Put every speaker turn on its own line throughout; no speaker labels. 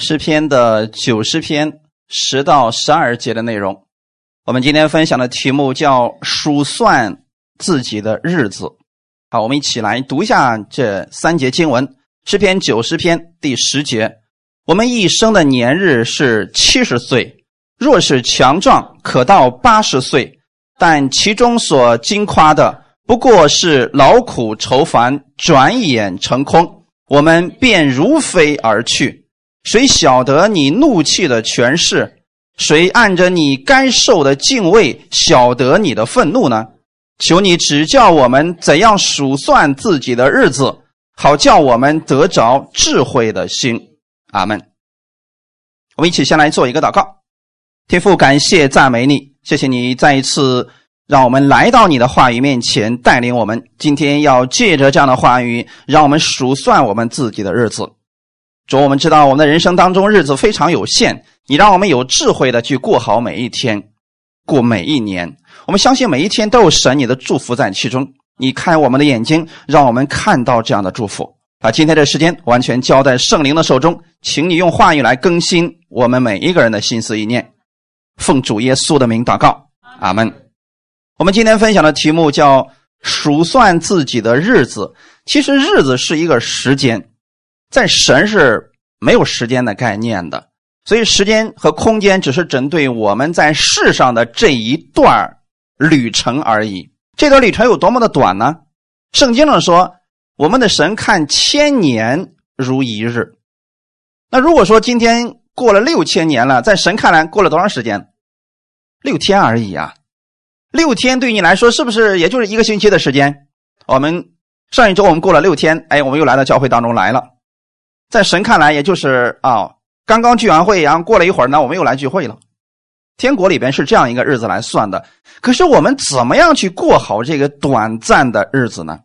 诗篇的九十篇十到十二节的内容。我们今天分享的题目叫“数算自己的日子”。好，我们一起来读一下这三节经文。诗篇九十篇第十节：我们一生的年日是七十岁，若是强壮，可到八十岁，但其中所经夸的，不过是劳苦愁烦，转眼成空，我们便如飞而去。谁晓得你怒气的权势？谁按着你该受的敬畏晓得你的愤怒呢？求你指教我们怎样数算自己的日子，好叫我们得着智慧的心。阿门。我们一起先来做一个祷告。天父，感谢赞美你，谢谢你再一次让我们来到你的话语面前，带领我们。今天要借着这样的话语，让我们数算我们自己的日子。主，我们知道我们的人生当中日子非常有限，你让我们有智慧的去过好每一天，过每一年。我们相信每一天都有神你的祝福在其中。你看我们的眼睛，让我们看到这样的祝福。把今天的时间完全交在圣灵的手中，请你用话语来更新我们每一个人的心思意念。奉主耶稣的名祷告，阿门。我们今天分享的题目叫数算自己的日子。其实日子是一个时间。在神是没有时间的概念的，所以时间和空间只是针对我们在世上的这一段旅程而已。这段旅程有多么的短呢？圣经上说，我们的神看千年如一日。那如果说今天过了六千年了，在神看来过了多长时间？六天而已啊！六天对你来说是不是也就是一个星期的时间？我们上一周我们过了六天，哎，我们又来到教会当中来了。在神看来，也就是啊，刚刚聚完会，然后过了一会儿呢，我们又来聚会了。天国里边是这样一个日子来算的。可是我们怎么样去过好这个短暂的日子呢？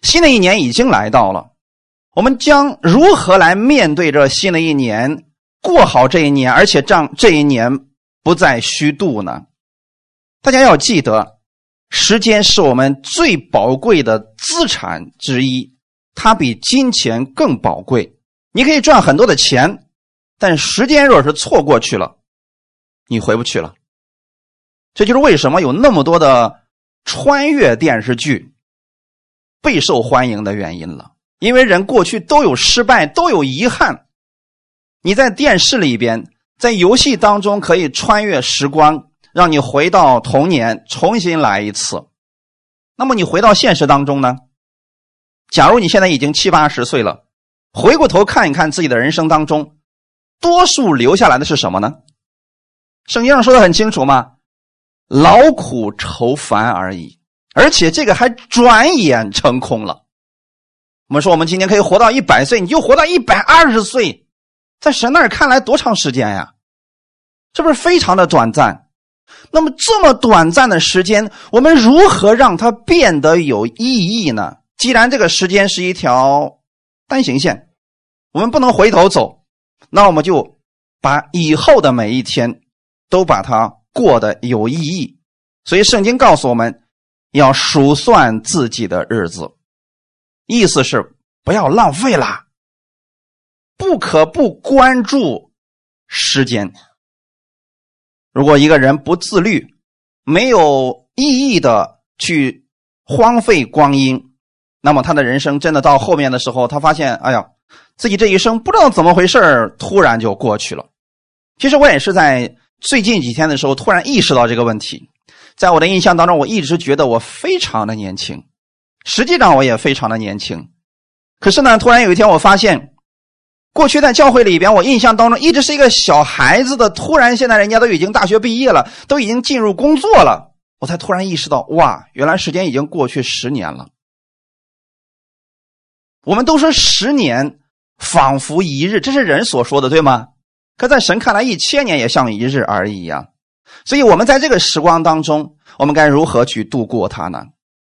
新的一年已经来到了，我们将如何来面对这新的一年，过好这一年，而且让这一年不再虚度呢？大家要记得，时间是我们最宝贵的资产之一。它比金钱更宝贵。你可以赚很多的钱，但时间若是错过去了，你回不去了。这就是为什么有那么多的穿越电视剧备受欢迎的原因了。因为人过去都有失败，都有遗憾。你在电视里边，在游戏当中可以穿越时光，让你回到童年，重新来一次。那么你回到现实当中呢？假如你现在已经七八十岁了，回过头看一看自己的人生当中，多数留下来的是什么呢？圣经上说的很清楚嘛，劳苦愁烦而已，而且这个还转眼成空了。我们说，我们今天可以活到一百岁，你就活到一百二十岁，在神那儿看来多长时间呀？是不是非常的短暂？那么这么短暂的时间，我们如何让它变得有意义呢？既然这个时间是一条单行线，我们不能回头走，那我们就把以后的每一天都把它过得有意义。所以圣经告诉我们要数算自己的日子，意思是不要浪费了，不可不关注时间。如果一个人不自律，没有意义的去荒废光阴。那么他的人生真的到后面的时候，他发现，哎呀，自己这一生不知道怎么回事突然就过去了。其实我也是在最近几天的时候突然意识到这个问题。在我的印象当中，我一直觉得我非常的年轻，实际上我也非常的年轻。可是呢，突然有一天我发现，过去在教会里边，我印象当中一直是一个小孩子的，突然现在人家都已经大学毕业了，都已经进入工作了，我才突然意识到，哇，原来时间已经过去十年了。我们都说十年仿佛一日，这是人所说的，对吗？可在神看来，一千年也像一日而已呀。所以，我们在这个时光当中，我们该如何去度过它呢？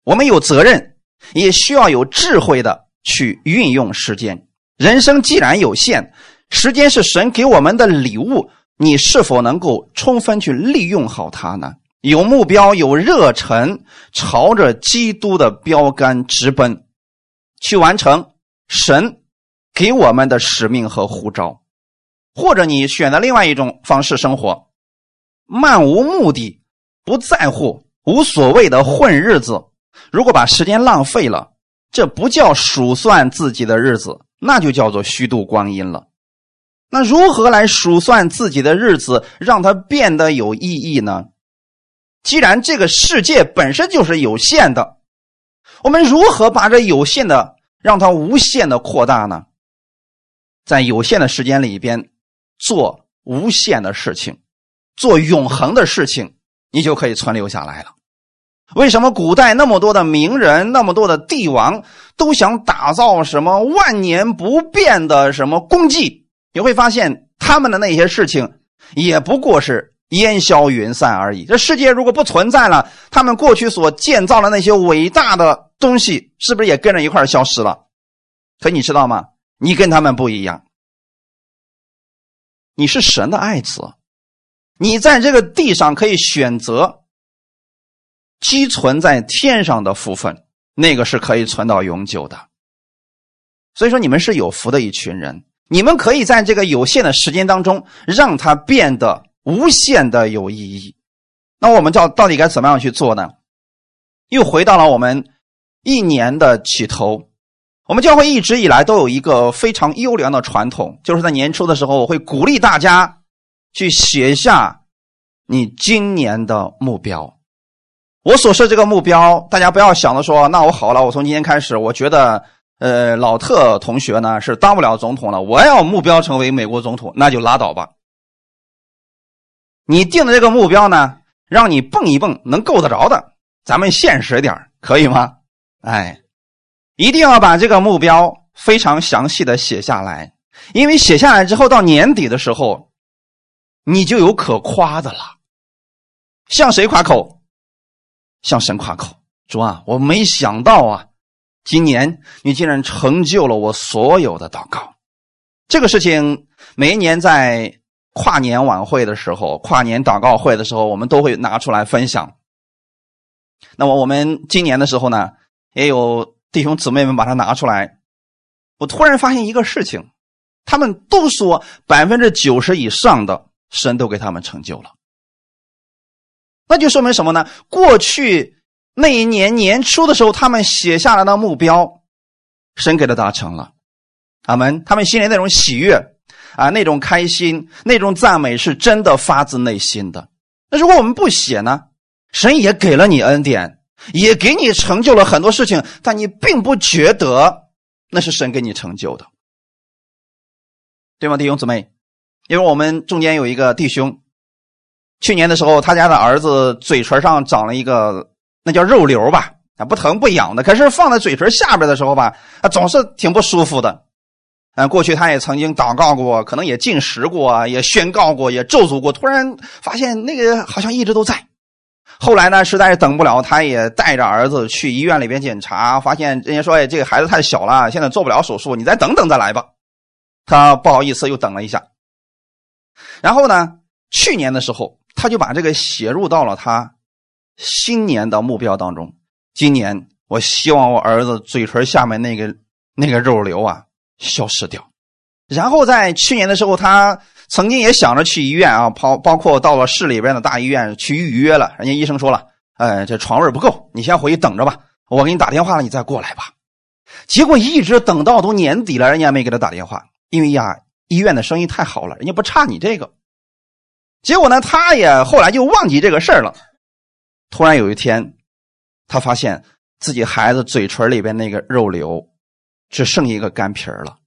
我们有责任，也需要有智慧的去运用时间。人生既然有限，时间是神给我们的礼物，你是否能够充分去利用好它呢？有目标，有热忱，朝着基督的标杆直奔。去完成神给我们的使命和呼召，或者你选择另外一种方式生活，漫无目的、不在乎、无所谓的混日子。如果把时间浪费了，这不叫数算自己的日子，那就叫做虚度光阴了。那如何来数算自己的日子，让它变得有意义呢？既然这个世界本身就是有限的，我们如何把这有限的让它无限的扩大呢？在有限的时间里边做无限的事情，做永恒的事情，你就可以存留下来了。为什么古代那么多的名人、那么多的帝王都想打造什么万年不变的什么功绩？你会发现他们的那些事情也不过是烟消云散而已。这世界如果不存在了，他们过去所建造的那些伟大的东西，是不是也跟着一块消失了？可你知道吗？你跟他们不一样，你是神的爱子，你在这个地上可以选择。积存在天上的福分，那个是可以存到永久的。所以说，你们是有福的一群人，你们可以在这个有限的时间当中，让它变得无限的有意义。那我们叫到底该怎么样去做呢？又回到了我们一年的起头。我们教会一直以来都有一个非常优良的传统，就是在年初的时候，我会鼓励大家去写下你今年的目标。我所设这个目标，大家不要想着说，那我好了，我从今天开始，我觉得，呃，老特同学呢是当不了总统了，我要目标成为美国总统，那就拉倒吧。你定的这个目标呢，让你蹦一蹦能够得着的，咱们现实点可以吗？哎，一定要把这个目标非常详细的写下来，因为写下来之后，到年底的时候，你就有可夸的了。向谁夸口？向神夸口，主啊，我没想到啊，今年你竟然成就了我所有的祷告。这个事情每一年在跨年晚会的时候、跨年祷告会的时候，我们都会拿出来分享。那么我们今年的时候呢，也有弟兄姊妹们把它拿出来。我突然发现一个事情，他们都说百分之九十以上的神都给他们成就了。那就说明什么呢？过去那一年年初的时候，他们写下来的目标，神给他达成了。他们他们心里那种喜悦啊，那种开心，那种赞美，是真的发自内心的。那如果我们不写呢？神也给了你恩典，也给你成就了很多事情，但你并不觉得那是神给你成就的，对吗，弟兄姊妹？因为我们中间有一个弟兄。去年的时候，他家的儿子嘴唇上长了一个，那叫肉瘤吧，啊，不疼不痒的。可是放在嘴唇下边的时候吧，啊，总是挺不舒服的。嗯，过去他也曾经祷告过，可能也进食过，也宣告过，也咒诅过。突然发现那个好像一直都在。后来呢，实在是等不了，他也带着儿子去医院里边检查，发现人家说：“哎，这个孩子太小了，现在做不了手术，你再等等再来吧。”他不好意思，又等了一下。然后呢，去年的时候。他就把这个写入到了他新年的目标当中。今年，我希望我儿子嘴唇下面那个那个肉瘤啊消失掉。然后在去年的时候，他曾经也想着去医院啊，包包括到了市里边的大医院去预约了。人家医生说了，哎，这床位不够，你先回去等着吧，我给你打电话了，你再过来吧。结果一直等到都年底了，人家没给他打电话，因为呀，医院的生意太好了，人家不差你这个。结果呢，他也后来就忘记这个事儿了。突然有一天，他发现自己孩子嘴唇里边那个肉瘤只剩一个干皮儿了，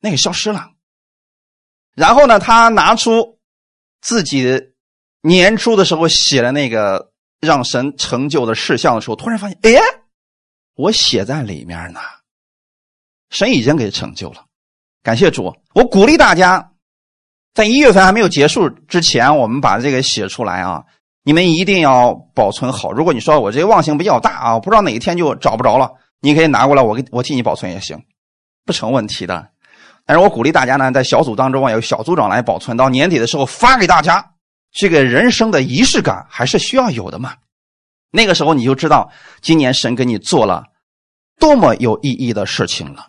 那个消失了。然后呢，他拿出自己年初的时候写的那个让神成就的事项的时候，突然发现，哎，我写在里面呢，神已经给成就了。感谢主，我鼓励大家。在一月份还没有结束之前，我们把这个写出来啊！你们一定要保存好。如果你说我这个忘性比较大啊，我不知道哪一天就找不着了，你可以拿过来，我给我替你保存也行，不成问题的。但是我鼓励大家呢，在小组当中啊，有小组长来保存，到年底的时候发给大家。这个人生的仪式感还是需要有的嘛。那个时候你就知道今年神给你做了多么有意义的事情了。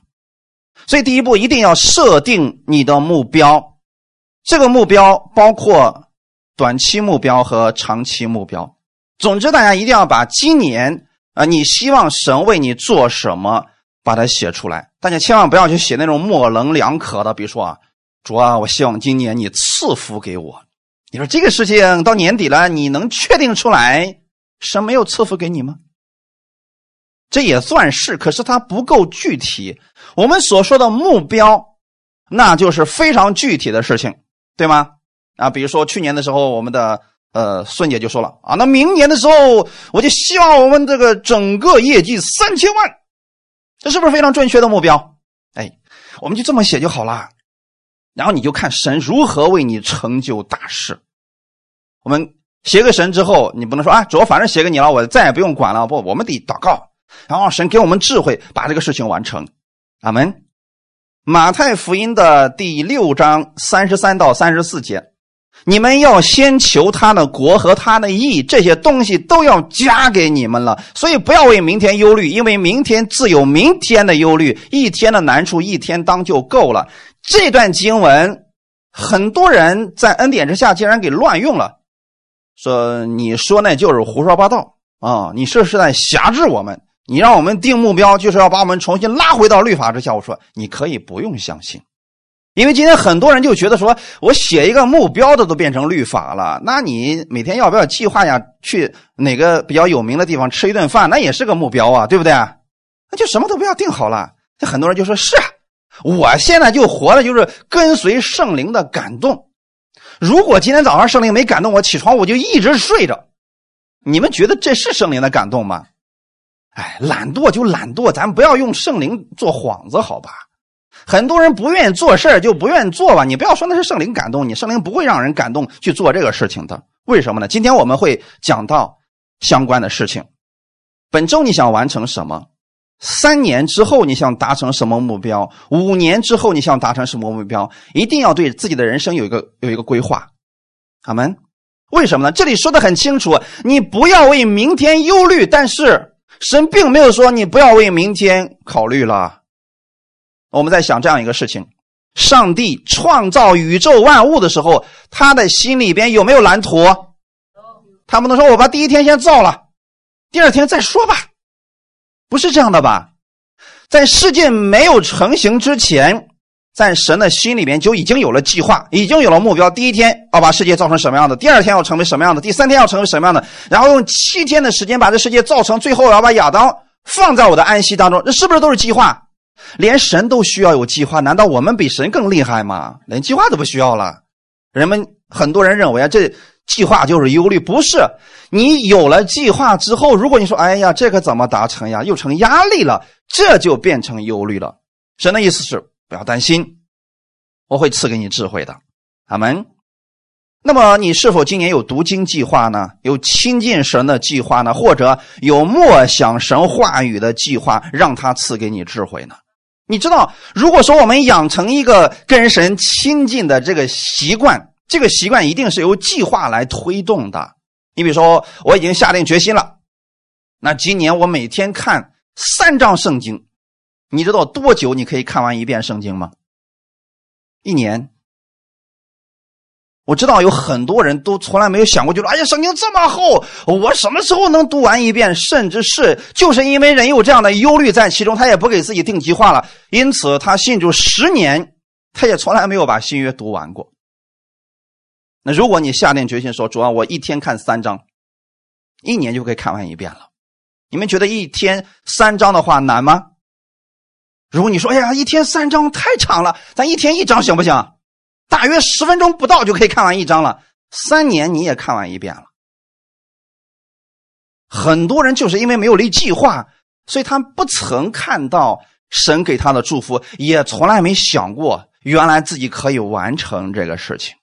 所以第一步一定要设定你的目标，这个目标包括短期目标和长期目标。总之，大家一定要把今年啊，你希望神为你做什么，把它写出来。大家千万不要去写那种模棱两可的，比如说啊，主啊，我希望今年你赐福给我。你说这个事情到年底了，你能确定出来神没有赐福给你吗？这也算是，可是它不够具体。我们所说的目标，那就是非常具体的事情，对吗？啊，比如说去年的时候，我们的呃孙姐就说了啊，那明年的时候，我就希望我们这个整个业绩三千万，这是不是非常准确的目标？哎，我们就这么写就好了。然后你就看神如何为你成就大事。我们写个神之后，你不能说啊，主要反正写给你了，我再也不用管了。不，我们得祷告。然后神给我们智慧，把这个事情完成。阿门。马太福音的第六章三十三到三十四节，你们要先求他的国和他的义，这些东西都要加给你们了。所以不要为明天忧虑，因为明天自有明天的忧虑，一天的难处一天当就够了。这段经文，很多人在恩典之下竟然给乱用了，说你说那就是胡说八道啊！你这是在辖制我们。你让我们定目标，就是要把我们重新拉回到律法之下。我说你可以不用相信，因为今天很多人就觉得说我写一个目标的都变成律法了。那你每天要不要计划呀？去哪个比较有名的地方吃一顿饭，那也是个目标啊，对不对？那就什么都不要定好了。这很多人就说是啊，我现在就活的就是跟随圣灵的感动。如果今天早上圣灵没感动我起床，我就一直睡着。你们觉得这是圣灵的感动吗？哎，懒惰就懒惰，咱不要用圣灵做幌子，好吧？很多人不愿意做事就不愿意做吧。你不要说那是圣灵感动你，圣灵不会让人感动去做这个事情的。为什么呢？今天我们会讲到相关的事情。本周你想完成什么？三年之后你想达成什么目标？五年之后你想达成什么目标？一定要对自己的人生有一个有一个规划。阿门。为什么呢？这里说的很清楚，你不要为明天忧虑，但是。神并没有说你不要为明天考虑了。我们在想这样一个事情：上帝创造宇宙万物的时候，他的心里边有没有蓝图？他不能说我把第一天先造了，第二天再说吧，不是这样的吧？在世界没有成型之前。在神的心里边就已经有了计划，已经有了目标。第一天要把世界造成什么样的？第二天要成为什么样的？第三天要成为什么样的？然后用七天的时间把这世界造成，最后要把亚当放在我的安息当中。这是不是都是计划？连神都需要有计划，难道我们比神更厉害吗？连计划都不需要了？人们很多人认为啊，这计划就是忧虑，不是？你有了计划之后，如果你说哎呀，这个怎么达成呀？又成压力了，这就变成忧虑了。神的意思是。不要担心，我会赐给你智慧的，阿门。那么你是否今年有读经计划呢？有亲近神的计划呢？或者有默想神话语的计划，让他赐给你智慧呢？你知道，如果说我们养成一个跟神亲近的这个习惯，这个习惯一定是由计划来推动的。你比如说，我已经下定决心了，那今年我每天看三章圣经。你知道多久你可以看完一遍圣经吗？一年。我知道有很多人都从来没有想过，就说：“哎呀，圣经这么厚，我什么时候能读完一遍？”甚至是就是因为人有这样的忧虑在其中，他也不给自己定计划了，因此他信主十年，他也从来没有把新约读完过。那如果你下定决心说：“主啊，我一天看三章，一年就可以看完一遍了。”你们觉得一天三章的话难吗？如果你说：“哎呀，一天三章太长了，咱一天一章行不行？大约十分钟不到就可以看完一章了。三年你也看完一遍了。”很多人就是因为没有立计划，所以他不曾看到神给他的祝福，也从来没想过原来自己可以完成这个事情。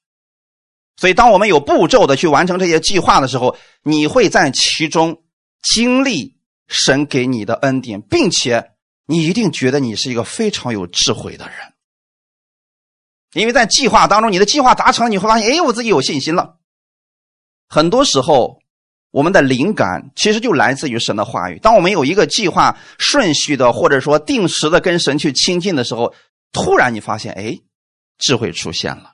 所以，当我们有步骤的去完成这些计划的时候，你会在其中经历神给你的恩典，并且。你一定觉得你是一个非常有智慧的人，因为在计划当中，你的计划达成，你会发现，哎，我自己有信心了。很多时候，我们的灵感其实就来自于神的话语。当我们有一个计划顺序的，或者说定时的跟神去亲近的时候，突然你发现，哎，智慧出现了。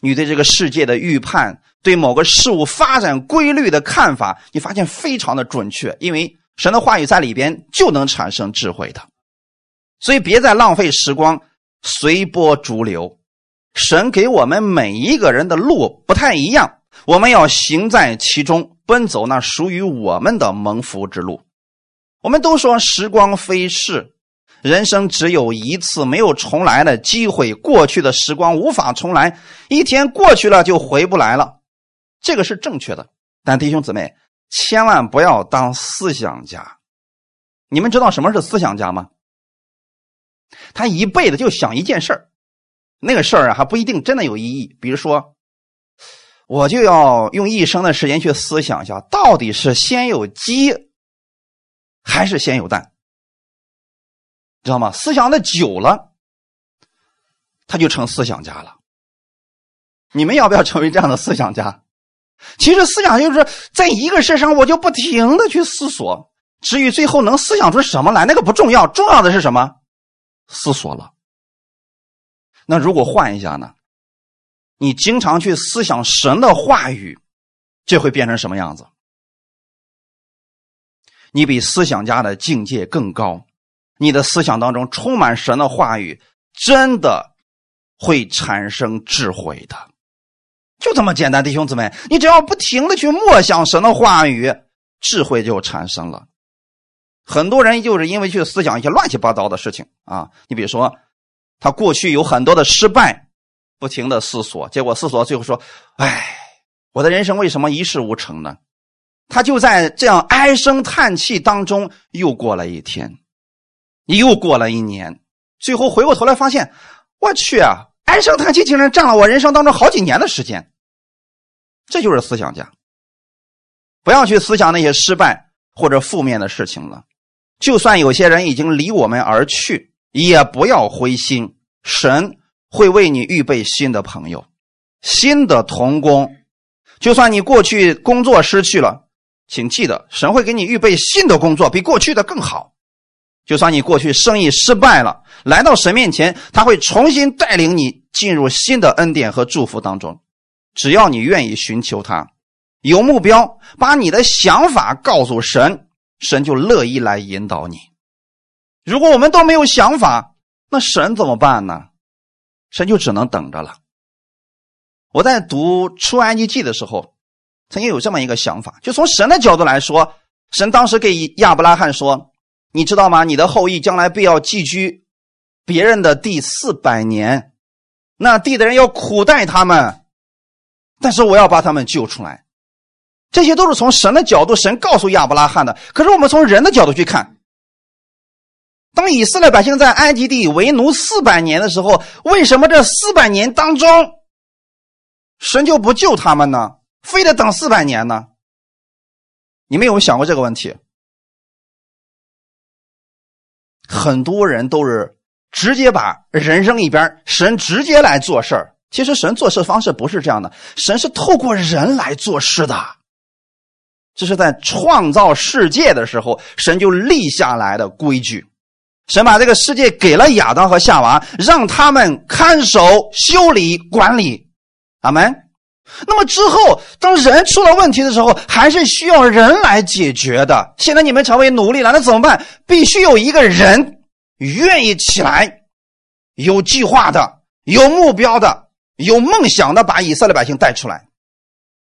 你对这个世界的预判，对某个事物发展规律的看法，你发现非常的准确，因为神的话语在里边就能产生智慧的。所以别再浪费时光，随波逐流。神给我们每一个人的路不太一样，我们要行在其中，奔走那属于我们的蒙福之路。我们都说时光飞逝，人生只有一次，没有重来的机会。过去的时光无法重来，一天过去了就回不来了，这个是正确的。但弟兄姊妹，千万不要当思想家。你们知道什么是思想家吗？他一辈子就想一件事儿。那个事儿啊，还不一定真的有意义。比如说，我就要用一生的时间去思想一下，到底是先有鸡还是先有蛋，知道吗？思想的久了，他就成思想家了。你们要不要成为这样的思想家？其实思想就是在一个事上，我就不停的去思索，至于最后能思想出什么来，那个不重要，重要的是什么？思索了。那如果换一下呢？你经常去思想神的话语，这会变成什么样子？你比思想家的境界更高，你的思想当中充满神的话语，真的会产生智慧的。就这么简单，弟兄姊妹，你只要不停的去默想神的话语，智慧就产生了。很多人就是因为去思想一些乱七八糟的事情啊，你比如说。他过去有很多的失败，不停的思索，结果思索最后说：“哎，我的人生为什么一事无成呢？”他就在这样唉声叹气当中又过了一天，又过了一年，最后回过头来发现，我去啊，唉声叹气竟然占了我人生当中好几年的时间。这就是思想家，不要去思想那些失败或者负面的事情了，就算有些人已经离我们而去。也不要灰心，神会为你预备新的朋友，新的同工。就算你过去工作失去了，请记得，神会给你预备新的工作，比过去的更好。就算你过去生意失败了，来到神面前，他会重新带领你进入新的恩典和祝福当中。只要你愿意寻求他，有目标，把你的想法告诉神，神就乐意来引导你。如果我们都没有想法，那神怎么办呢？神就只能等着了。我在读出埃及记的时候，曾经有这么一个想法：就从神的角度来说，神当时给亚伯拉罕说：“你知道吗？你的后裔将来必要寄居别人的第四百年，那地的人要苦待他们，但是我要把他们救出来。”这些都是从神的角度，神告诉亚伯拉罕的。可是我们从人的角度去看。当以色列百姓在埃及地为奴四百年的时候，为什么这四百年当中，神就不救他们呢？非得等四百年呢？你们有没有想过这个问题？很多人都是直接把人扔一边，神直接来做事儿。其实神做事方式不是这样的，神是透过人来做事的。这是在创造世界的时候，神就立下来的规矩。神把这个世界给了亚当和夏娃，让他们看守、修理、管理。阿门。那么之后，当人出了问题的时候，还是需要人来解决的。现在你们成为奴隶了，那怎么办？必须有一个人愿意起来，有计划的、有目标的、有梦想的，把以色列百姓带出来。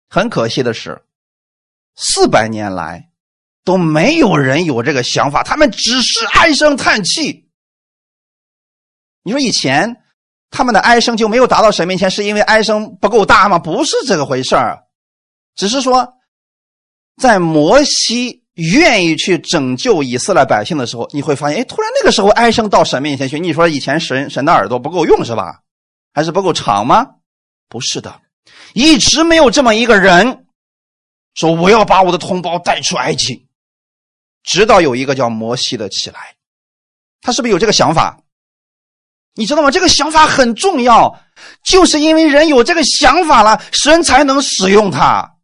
很可惜的是，四百年来。都没有人有这个想法，他们只是唉声叹气。你说以前他们的哀声就没有达到神面前，是因为哀声不够大吗？不是这个回事儿，只是说，在摩西愿意去拯救以色列百姓的时候，你会发现，哎，突然那个时候哀声到神面前去。你说以前神神的耳朵不够用是吧？还是不够长吗？不是的，一直没有这么一个人说我要把我的同胞带出埃及。直到有一个叫摩西的起来，他是不是有这个想法？你知道吗？这个想法很重要，就是因为人有这个想法了，神才能使用他。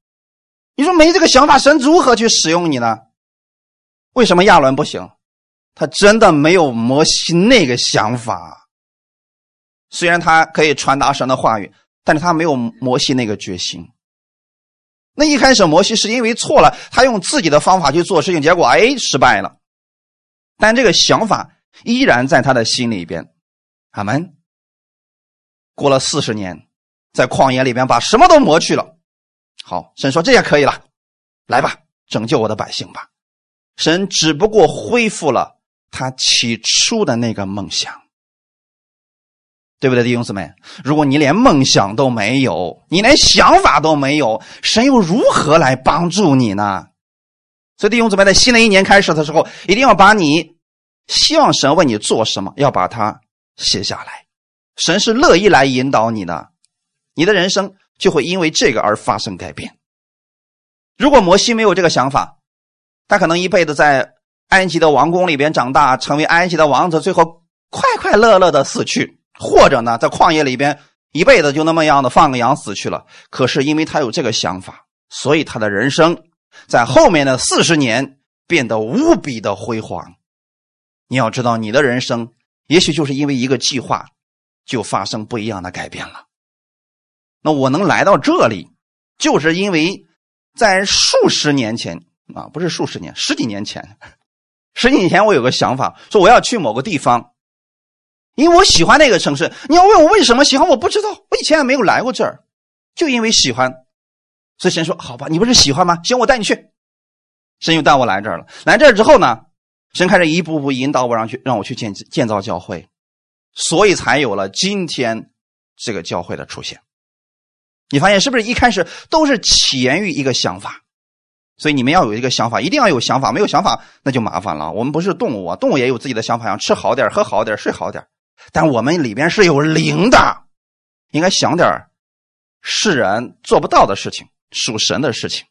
你说没这个想法，神如何去使用你呢？为什么亚伦不行？他真的没有摩西那个想法。虽然他可以传达神的话语，但是他没有摩西那个决心。那一开始摩西是因为错了，他用自己的方法去做事情，结果哎失败了。但这个想法依然在他的心里边。阿门。过了四十年，在旷野里边把什么都磨去了。好，神说这也可以了，来吧，拯救我的百姓吧。神只不过恢复了他起初的那个梦想，对不对，弟兄姊妹？如果你连梦想都没有，你连想法都没有，神又如何来帮助你呢？所以，弟兄姊妹，在新的一年开始的时候，一定要把你希望神为你做什么，要把它写下来。神是乐意来引导你的，你的人生就会因为这个而发生改变。如果摩西没有这个想法，他可能一辈子在埃及的王宫里边长大，成为埃及的王子，最后快快乐乐的死去；或者呢，在旷野里边一辈子就那么样的放个羊死去了。可是因为他有这个想法，所以他的人生在后面的四十年变得无比的辉煌。你要知道，你的人生也许就是因为一个计划，就发生不一样的改变了。那我能来到这里，就是因为在数十年前。啊，不是数十年，十几年前，十几年前我有个想法，说我要去某个地方，因为我喜欢那个城市。你要问我为什么喜欢，我不知道，我以前也没有来过这儿，就因为喜欢。所以神说：“好吧，你不是喜欢吗？行，我带你去。”神又带我来这儿了。来这儿之后呢，神开始一步步引导我，让去让我去建建造教会，所以才有了今天这个教会的出现。你发现是不是一开始都是起源于一个想法？所以你们要有一个想法，一定要有想法。没有想法那就麻烦了。我们不是动物啊，动物也有自己的想法，想吃好点、喝好点、睡好点。但我们里边是有灵的，应该想点世人做不到的事情，属神的事情。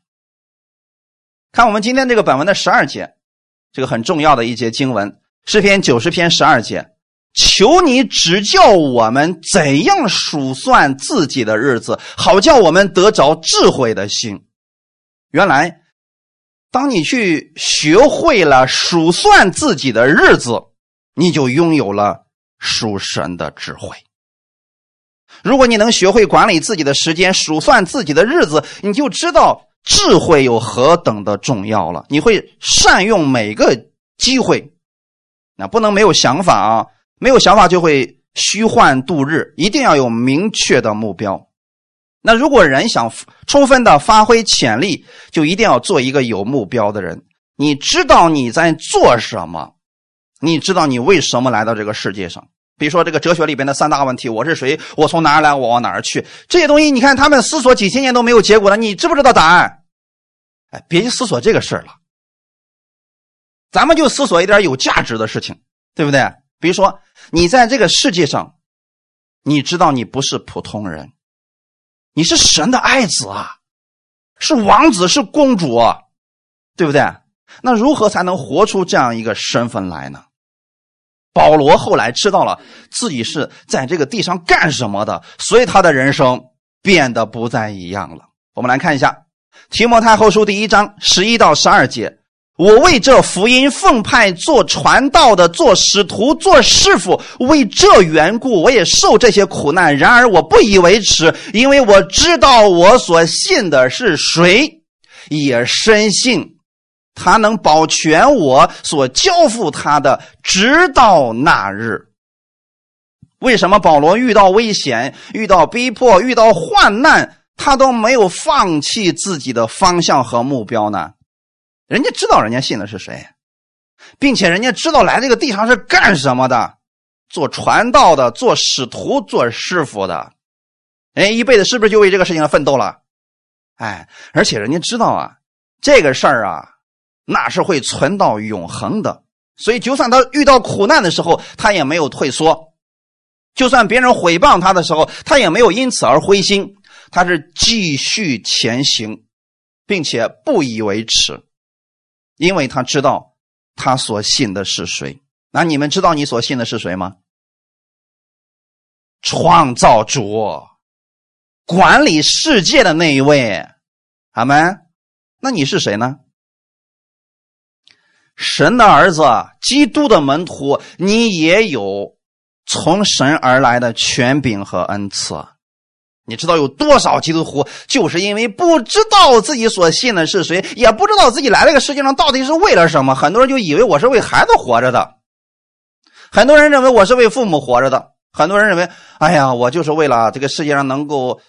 看我们今天这个本文的十二节，这个很重要的一节经文，诗篇九十篇十二节，求你指教我们怎样数算自己的日子，好叫我们得着智慧的心。原来。当你去学会了数算自己的日子，你就拥有了属神的智慧。如果你能学会管理自己的时间，数算自己的日子，你就知道智慧有何等的重要了。你会善用每个机会，那不能没有想法啊！没有想法就会虚幻度日，一定要有明确的目标。那如果人想充分的发挥潜力，就一定要做一个有目标的人。你知道你在做什么？你知道你为什么来到这个世界上？比如说这个哲学里边的三大问题：我是谁？我从哪儿来？我往哪儿去？这些东西，你看他们思索几千年都没有结果了，你知不知道答案？哎，别去思索这个事儿了。咱们就思索一点有价值的事情，对不对？比如说你在这个世界上，你知道你不是普通人。你是神的爱子啊，是王子，是公主，对不对？那如何才能活出这样一个身份来呢？保罗后来知道了自己是在这个地上干什么的，所以他的人生变得不再一样了。我们来看一下《提摩太后书》第一章十一到十二节。我为这福音奉派做传道的，做使徒，做师傅，为这缘故，我也受这些苦难。然而我不以为耻，因为我知道我所信的是谁，也深信他能保全我所交付他的，直到那日。为什么保罗遇到危险、遇到逼迫、遇到患难，他都没有放弃自己的方向和目标呢？人家知道人家信的是谁，并且人家知道来这个地上是干什么的，做传道的，做使徒，做师傅的，人一辈子是不是就为这个事情而奋斗了？哎，而且人家知道啊，这个事儿啊，那是会存到永恒的，所以就算他遇到苦难的时候，他也没有退缩；就算别人毁谤他的时候，他也没有因此而灰心，他是继续前行，并且不以为耻。因为他知道他所信的是谁，那你们知道你所信的是谁吗？创造主，管理世界的那一位，阿门。那你是谁呢？神的儿子，基督的门徒，你也有从神而来的权柄和恩赐。你知道有多少基督徒就是因为不知道自己所信的是谁，也不知道自己来这个世界上到底是为了什么，很多人就以为我是为孩子活着的，很多人认为我是为父母活着的，很多人认为，哎呀，我就是为了这个世界上能够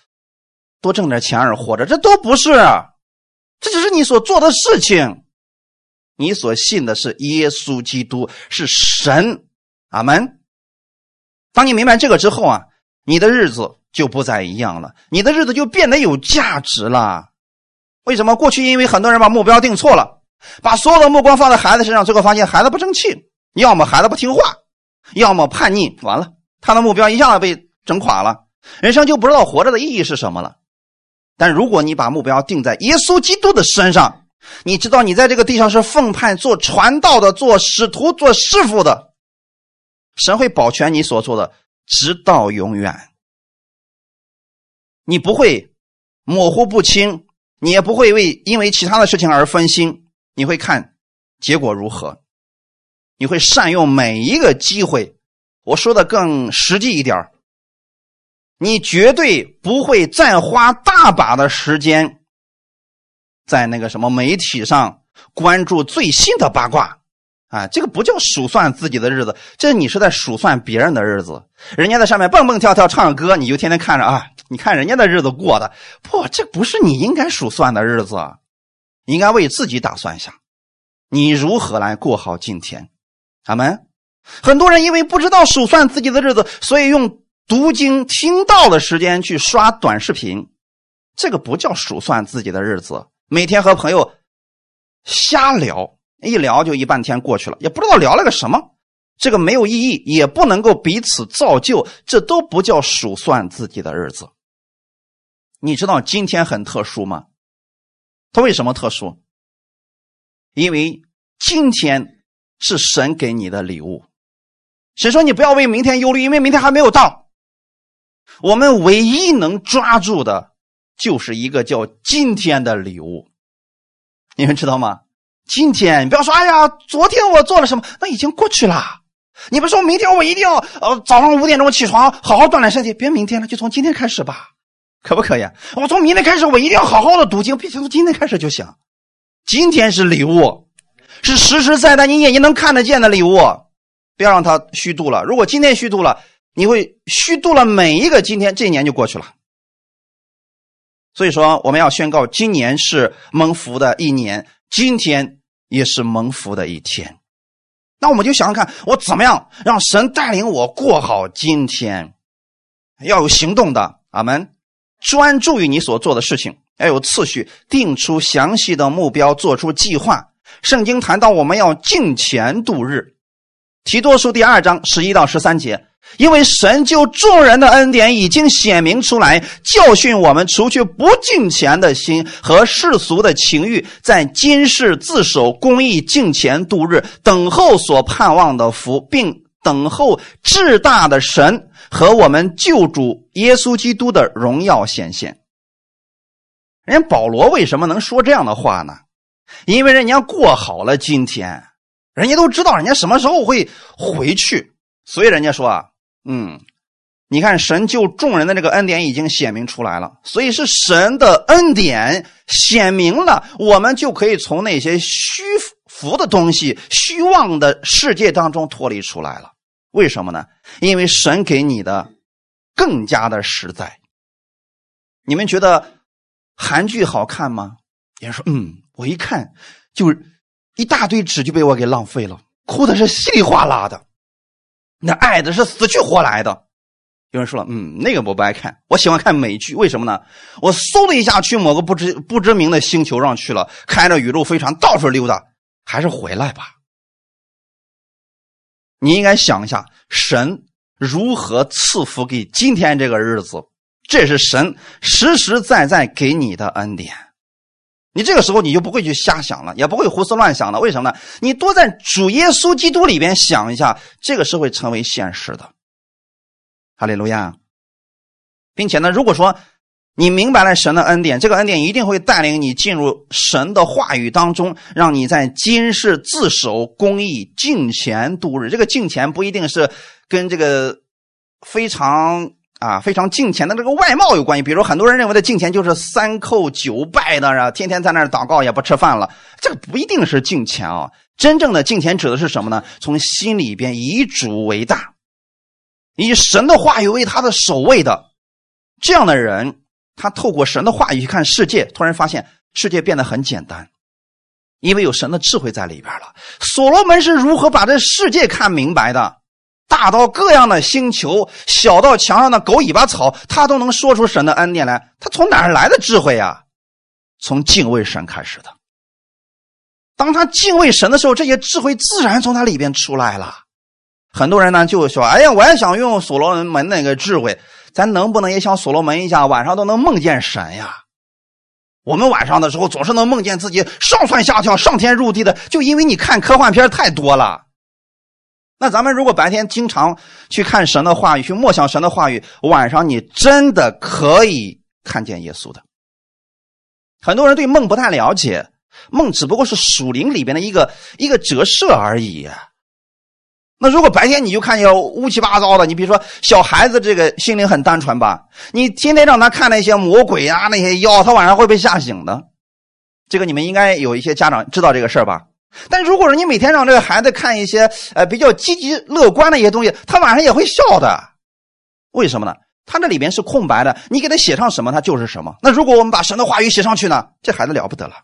多挣点钱而活着，这都不是，这只是你所做的事情。你所信的是耶稣基督，是神，阿门。当你明白这个之后啊，你的日子就不再一样了，你的日子就变得有价值了。为什么？过去因为很多人把目标定错了，把所有的目光放在孩子身上，最后发现孩子不争气，要么孩子不听话，要么叛逆，完了，他的目标一下子被整垮了，人生就不知道活着的意义是什么了。但如果你把目标定在耶稣基督的身上，你知道，你在这个地上是奉派做传道的，做使徒，做师傅的。神会保全你所做的，直到永远。你不会模糊不清，你也不会为因为其他的事情而分心。你会看结果如何，你会善用每一个机会。我说的更实际一点你绝对不会再花大把的时间。在那个什么媒体上关注最新的八卦，啊，这个不叫数算自己的日子，这你是在数算别人的日子。人家在上面蹦蹦跳跳唱歌，你就天天看着啊，你看人家的日子过的，不，这不是你应该数算的日子，应该为自己打算一下，你如何来过好今天？阿门。很多人因为不知道数算自己的日子，所以用读经听到的时间去刷短视频，这个不叫数算自己的日子。每天和朋友瞎聊，一聊就一半天过去了，也不知道聊了个什么，这个没有意义，也不能够彼此造就，这都不叫数算自己的日子。你知道今天很特殊吗？它为什么特殊？因为今天是神给你的礼物。神说你不要为明天忧虑，因为明天还没有到。我们唯一能抓住的。就是一个叫今天的礼物，你们知道吗？今天你不要说，哎呀，昨天我做了什么，那已经过去了。你不说明天我一定要呃早上五点钟起床，好好锻炼身体，别明天了，就从今天开始吧，可不可以？我从明天开始，我一定要好好的读经，并且从今天开始就行。今天是礼物，是实实在在你眼睛能看得见的礼物，不要让它虚度了。如果今天虚度了，你会虚度了每一个今天，这一年就过去了。所以说，我们要宣告，今年是蒙福的一年，今天也是蒙福的一天。那我们就想想看，我怎么样让神带领我过好今天？要有行动的，阿门。专注于你所做的事情，要有次序，定出详细的目标，做出计划。圣经谈到我们要敬钱度日，提多书第二章十一到十三节。因为神就众人的恩典已经显明出来，教训我们除去不敬钱的心和世俗的情欲，在今世自守公义、敬钱度日，等候所盼望的福，并等候至大的神和我们救主耶稣基督的荣耀显现。人家保罗为什么能说这样的话呢？因为人家过好了今天，人家都知道人家什么时候会回去，所以人家说啊。嗯，你看，神救众人的这个恩典已经显明出来了，所以是神的恩典显明了，我们就可以从那些虚浮的东西、虚妄的世界当中脱离出来了。为什么呢？因为神给你的更加的实在。你们觉得韩剧好看吗？有人说，嗯，我一看就一大堆纸就被我给浪费了，哭的是稀里哗啦的。那爱的是死去活来的，有人说了，嗯，那个我不爱看，我喜欢看美剧，为什么呢？我嗖的一下去某个不知不知名的星球上去了，开着宇宙飞船到处溜达，还是回来吧。你应该想一下，神如何赐福给今天这个日子，这是神实实在在给你的恩典。你这个时候你就不会去瞎想了，也不会胡思乱想了。为什么呢？你多在主耶稣基督里边想一下，这个是会成为现实的。哈利路亚，并且呢，如果说你明白了神的恩典，这个恩典一定会带领你进入神的话语当中，让你在今世自守公义、敬虔度日。这个敬虔不一定是跟这个非常啊非常敬虔的这个外貌有关系。比如很多人认为的敬虔就是三叩九拜的，然后天天在那儿祷告也不吃饭了，这个不一定是敬虔啊。真正的敬虔指的是什么呢？从心里边以主为大，以神的话语为他的首位的这样的人，他透过神的话语去看世界，突然发现世界变得很简单。因为有神的智慧在里边了。所罗门是如何把这世界看明白的？大到各样的星球，小到墙上的狗尾巴草，他都能说出神的恩典来。他从哪儿来的智慧呀？从敬畏神开始的。当他敬畏神的时候，这些智慧自然从他里边出来了。很多人呢就说：“哎呀，我也想用所罗门那个智慧，咱能不能也像所罗门一样，晚上都能梦见神呀？”我们晚上的时候总是能梦见自己上蹿下跳、上天入地的，就因为你看科幻片太多了。那咱们如果白天经常去看神的话语、去默想神的话语，晚上你真的可以看见耶稣的。很多人对梦不太了解，梦只不过是属灵里边的一个一个折射而已。那如果白天你就看见乌七八糟的，你比如说小孩子这个心灵很单纯吧，你天天让他看那些魔鬼啊那些妖，他晚上会被吓醒的。这个你们应该有一些家长知道这个事儿吧？但如果说你每天让这个孩子看一些呃比较积极乐观的一些东西，他晚上也会笑的。为什么呢？他那里边是空白的，你给他写上什么，他就是什么。那如果我们把神的话语写上去呢？这孩子了不得了。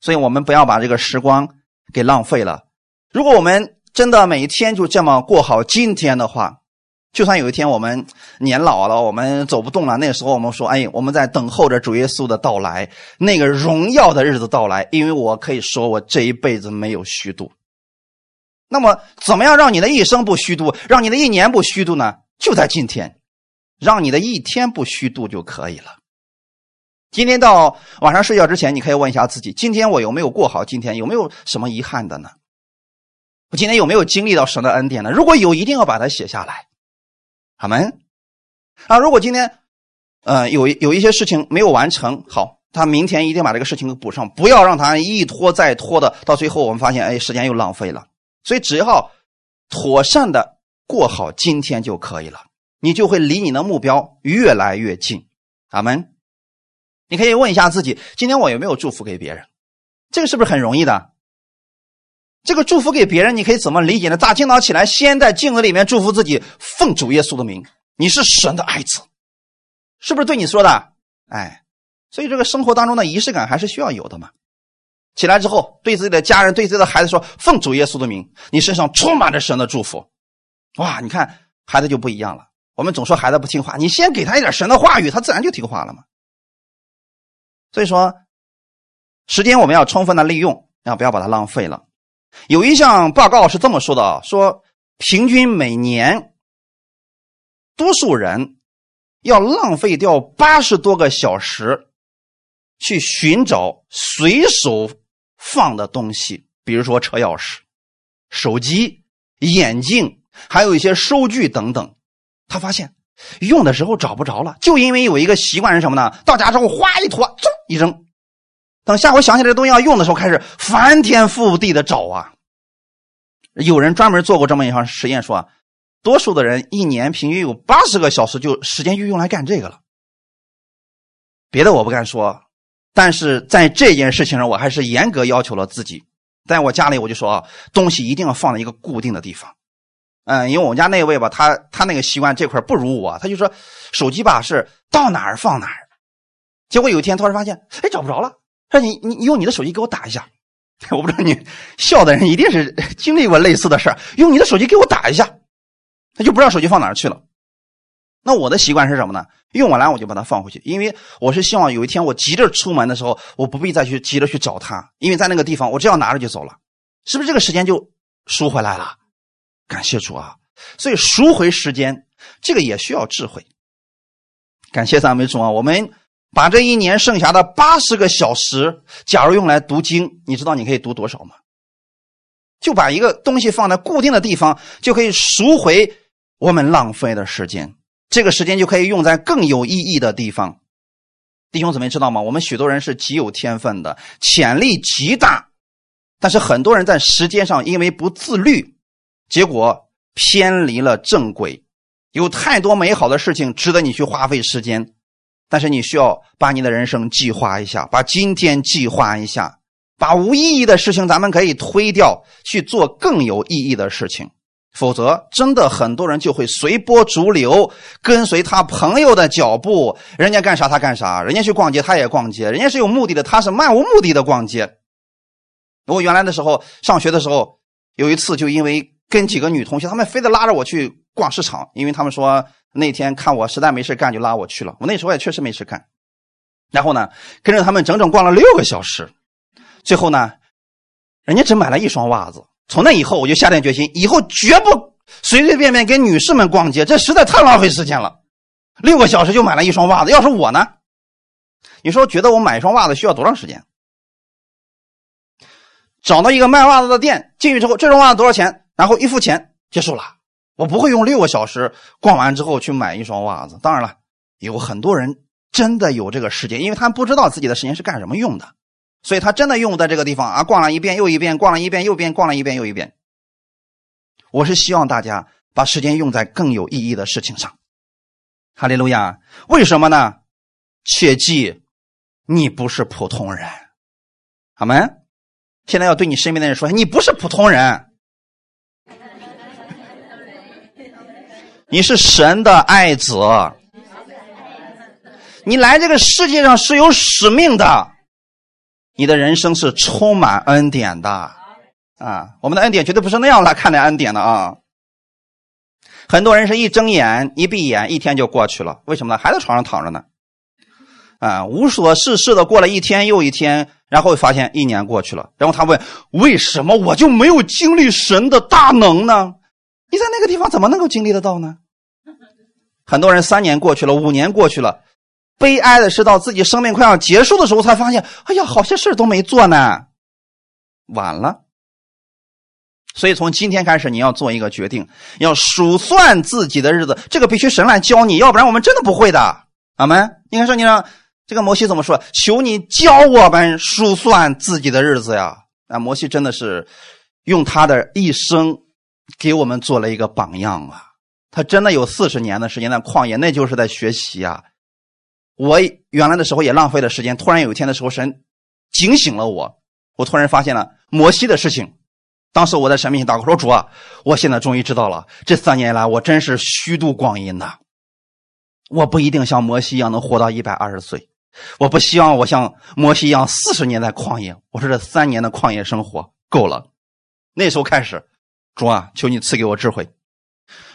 所以我们不要把这个时光给浪费了。如果我们真的每一天就这么过好今天的话，就算有一天我们年老了，我们走不动了，那时候我们说：“哎，我们在等候着主耶稣的到来，那个荣耀的日子到来。”因为我可以说，我这一辈子没有虚度。那么，怎么样让你的一生不虚度，让你的一年不虚度呢？就在今天，让你的一天不虚度就可以了。今天到晚上睡觉之前，你可以问一下自己：今天我有没有过好？今天有没有什么遗憾的呢？我今天有没有经历到神的恩典呢？如果有，一定要把它写下来。好门啊！如果今天，呃，有有一些事情没有完成，好，他明天一定把这个事情给补上，不要让他一拖再拖的，到最后我们发现，哎，时间又浪费了。所以只要妥善的过好今天就可以了，你就会离你的目标越来越近。阿门。你可以问一下自己，今天我有没有祝福给别人？这个是不是很容易的？这个祝福给别人，你可以怎么理解呢？大清早起来，先在镜子里面祝福自己，奉主耶稣的名，你是神的爱子，是不是对你说的？哎，所以这个生活当中的仪式感还是需要有的嘛。起来之后，对自己的家人、对自己的孩子说：“奉主耶稣的名，你身上充满着神的祝福。”哇，你看孩子就不一样了。我们总说孩子不听话，你先给他一点神的话语，他自然就听话了嘛。所以说，时间我们要充分的利用，啊，不要把它浪费了。有一项报告是这么说的啊，说平均每年，多数人要浪费掉八十多个小时，去寻找随手放的东西，比如说车钥匙、手机、眼镜，还有一些收据等等。他发现用的时候找不着了，就因为有一个习惯是什么呢？到家之后哗一拖，噌一扔。等下回想起来这东西要用的时候，开始翻天覆地的找啊！有人专门做过这么一项实验，说，多数的人一年平均有八十个小时就时间就用来干这个了。别的我不敢说，但是在这件事情上，我还是严格要求了自己。在我家里，我就说啊，东西一定要放在一个固定的地方。嗯，因为我们家那位吧，他他那个习惯这块不如我，他就说手机吧是到哪儿放哪儿。结果有一天突然发现，哎，找不着了。说你你用你的手机给我打一下，我不知道你笑的人一定是 经历过类似的事用你的手机给我打一下，他就不知道手机放哪儿去了。那我的习惯是什么呢？用完了我就把它放回去，因为我是希望有一天我急着出门的时候，我不必再去急着去找它，因为在那个地方我只要拿着就走了，是不是这个时间就赎回来了？感谢主啊！所以赎回时间这个也需要智慧。感谢三位主啊！我们。把这一年剩下的八十个小时，假如用来读经，你知道你可以读多少吗？就把一个东西放在固定的地方，就可以赎回我们浪费的时间。这个时间就可以用在更有意义的地方。弟兄姊妹知道吗？我们许多人是极有天分的，潜力极大，但是很多人在时间上因为不自律，结果偏离了正轨，有太多美好的事情值得你去花费时间，但是你需要把你的人生计划一下，把今天计划一下，把无意义的事情咱们可以推掉，去做更有意义的事情。否则，真的很多人就会随波逐流，跟随他朋友的脚步，人家干啥他干啥，人家去逛街他也逛街，人家是有目的的，他是漫无目的的逛街。我原来的时候上学的时候，有一次就因为跟几个女同学，她们非得拉着我去逛市场，因为他们说那天看我实在没事干，就拉我去了。我那时候也确实没事干，然后呢，跟着他们整整逛了六个小时，最后呢，人家只买了一双袜子。从那以后，我就下定决心，以后绝不随随便便跟女士们逛街，这实在太浪费时间了。六个小时就买了一双袜子，要是我呢？你说觉得我买一双袜子需要多长时间？找到一个卖袜子的店，进去之后，这双袜子多少钱？然后一付钱结束了。我不会用六个小时逛完之后去买一双袜子。当然了，有很多人真的有这个时间，因为他不知道自己的时间是干什么用的。所以他真的用在这个地方啊，逛了一遍又一遍，逛了一遍又一遍，逛了一遍又一遍。我是希望大家把时间用在更有意义的事情上。哈利路亚！为什么呢？切记，你不是普通人。好吗？现在要对你身边的人说，你不是普通人，你是神的爱子，你来这个世界上是有使命的。你的人生是充满恩典的啊！我们的恩典绝对不是那样来看待恩典的啊！很多人是一睁眼一闭眼，一天就过去了，为什么呢？还在床上躺着呢，啊，无所事事的过了一天又一天，然后发现一年过去了，然后他问：为什么我就没有经历神的大能呢？你在那个地方怎么能够经历得到呢？很多人三年过去了，五年过去了。悲哀的是，到自己生命快要结束的时候，才发现，哎呀，好些事都没做呢，晚了。所以从今天开始，你要做一个决定，要数算自己的日子。这个必须神来教你，要不然我们真的不会的。阿门。你看，说你让这个摩西怎么说？求你教我们数算自己的日子呀！啊，摩西真的是用他的一生给我们做了一个榜样啊！他真的有四十年的时间在旷野，那就是在学习啊。我原来的时候也浪费了时间，突然有一天的时候，神警醒了我，我突然发现了摩西的事情。当时我在神面前祷告说：“主啊，我现在终于知道了，这三年来我真是虚度光阴呐！我不一定像摩西一样能活到一百二十岁，我不希望我像摩西一样四十年在旷野。我说这三年的旷野生活够了。那时候开始，主啊，求你赐给我智慧，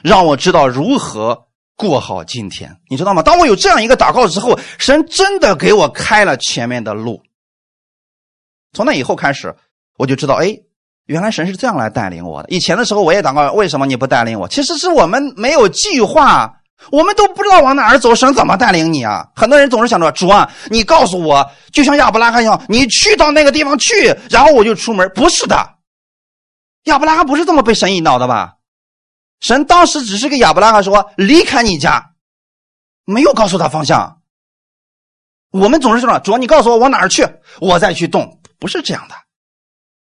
让我知道如何。”过好今天，你知道吗？当我有这样一个祷告之后，神真的给我开了前面的路。从那以后开始，我就知道，哎，原来神是这样来带领我的。以前的时候我也祷告，为什么你不带领我？其实是我们没有计划，我们都不知道往哪儿走，神怎么带领你啊？很多人总是想着主啊，你告诉我，就像亚伯拉罕一样，你去到那个地方去，然后我就出门。不是的，亚伯拉罕不是这么被神引导的吧？神当时只是给亚伯拉罕说：“离开你家，没有告诉他方向。”我们总是说：“主，你告诉我往哪儿去，我再去动。”不是这样的。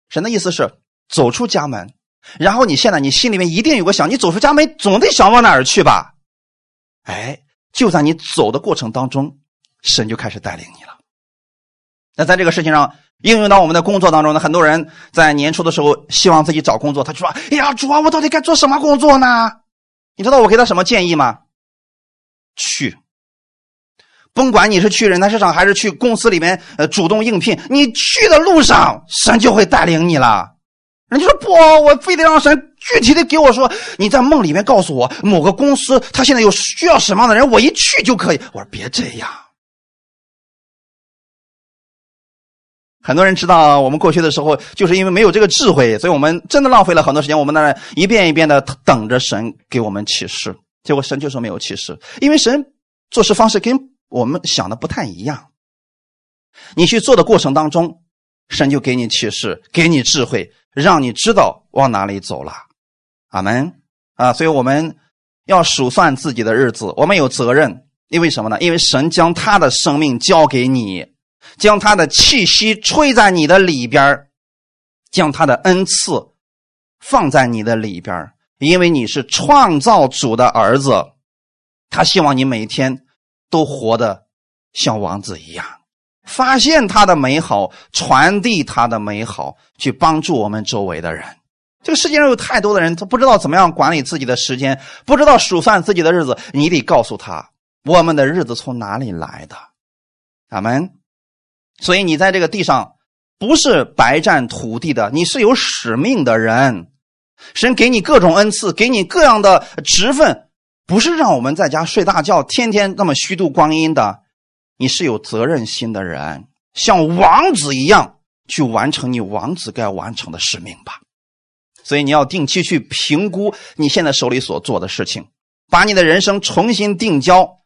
神的意思是走出家门，然后你现在你心里面一定有个想，你走出家门总得想往哪儿去吧？哎，就在你走的过程当中，神就开始带领你了。那在这个事情上。应用到我们的工作当中呢，很多人在年初的时候希望自己找工作，他就说：“哎呀，主啊，我到底该做什么工作呢？”你知道我给他什么建议吗？去，甭管你是去人才市场还是去公司里面呃主动应聘，你去的路上神就会带领你了。人家说不，我非得让神具体的给我说，你在梦里面告诉我某个公司他现在有需要什么样的人，我一去就可以。我说别这样。很多人知道，我们过去的时候，就是因为没有这个智慧，所以我们真的浪费了很多时间。我们那一遍一遍的等着神给我们启示，结果神就是没有启示，因为神做事方式跟我们想的不太一样。你去做的过程当中，神就给你启示，给你智慧，让你知道往哪里走了。阿门啊！所以我们要数算自己的日子，我们有责任，因为什么呢？因为神将他的生命交给你。将他的气息吹在你的里边将他的恩赐放在你的里边因为你是创造主的儿子，他希望你每天都活得像王子一样，发现他的美好，传递他的美好，去帮助我们周围的人。这个世界上有太多的人，他不知道怎么样管理自己的时间，不知道数算自己的日子。你得告诉他，我们的日子从哪里来的。阿门。所以你在这个地上不是白占土地的，你是有使命的人。神给你各种恩赐，给你各样的职分，不是让我们在家睡大觉，天天那么虚度光阴的。你是有责任心的人，像王子一样去完成你王子该完成的使命吧。所以你要定期去评估你现在手里所做的事情，把你的人生重新定焦。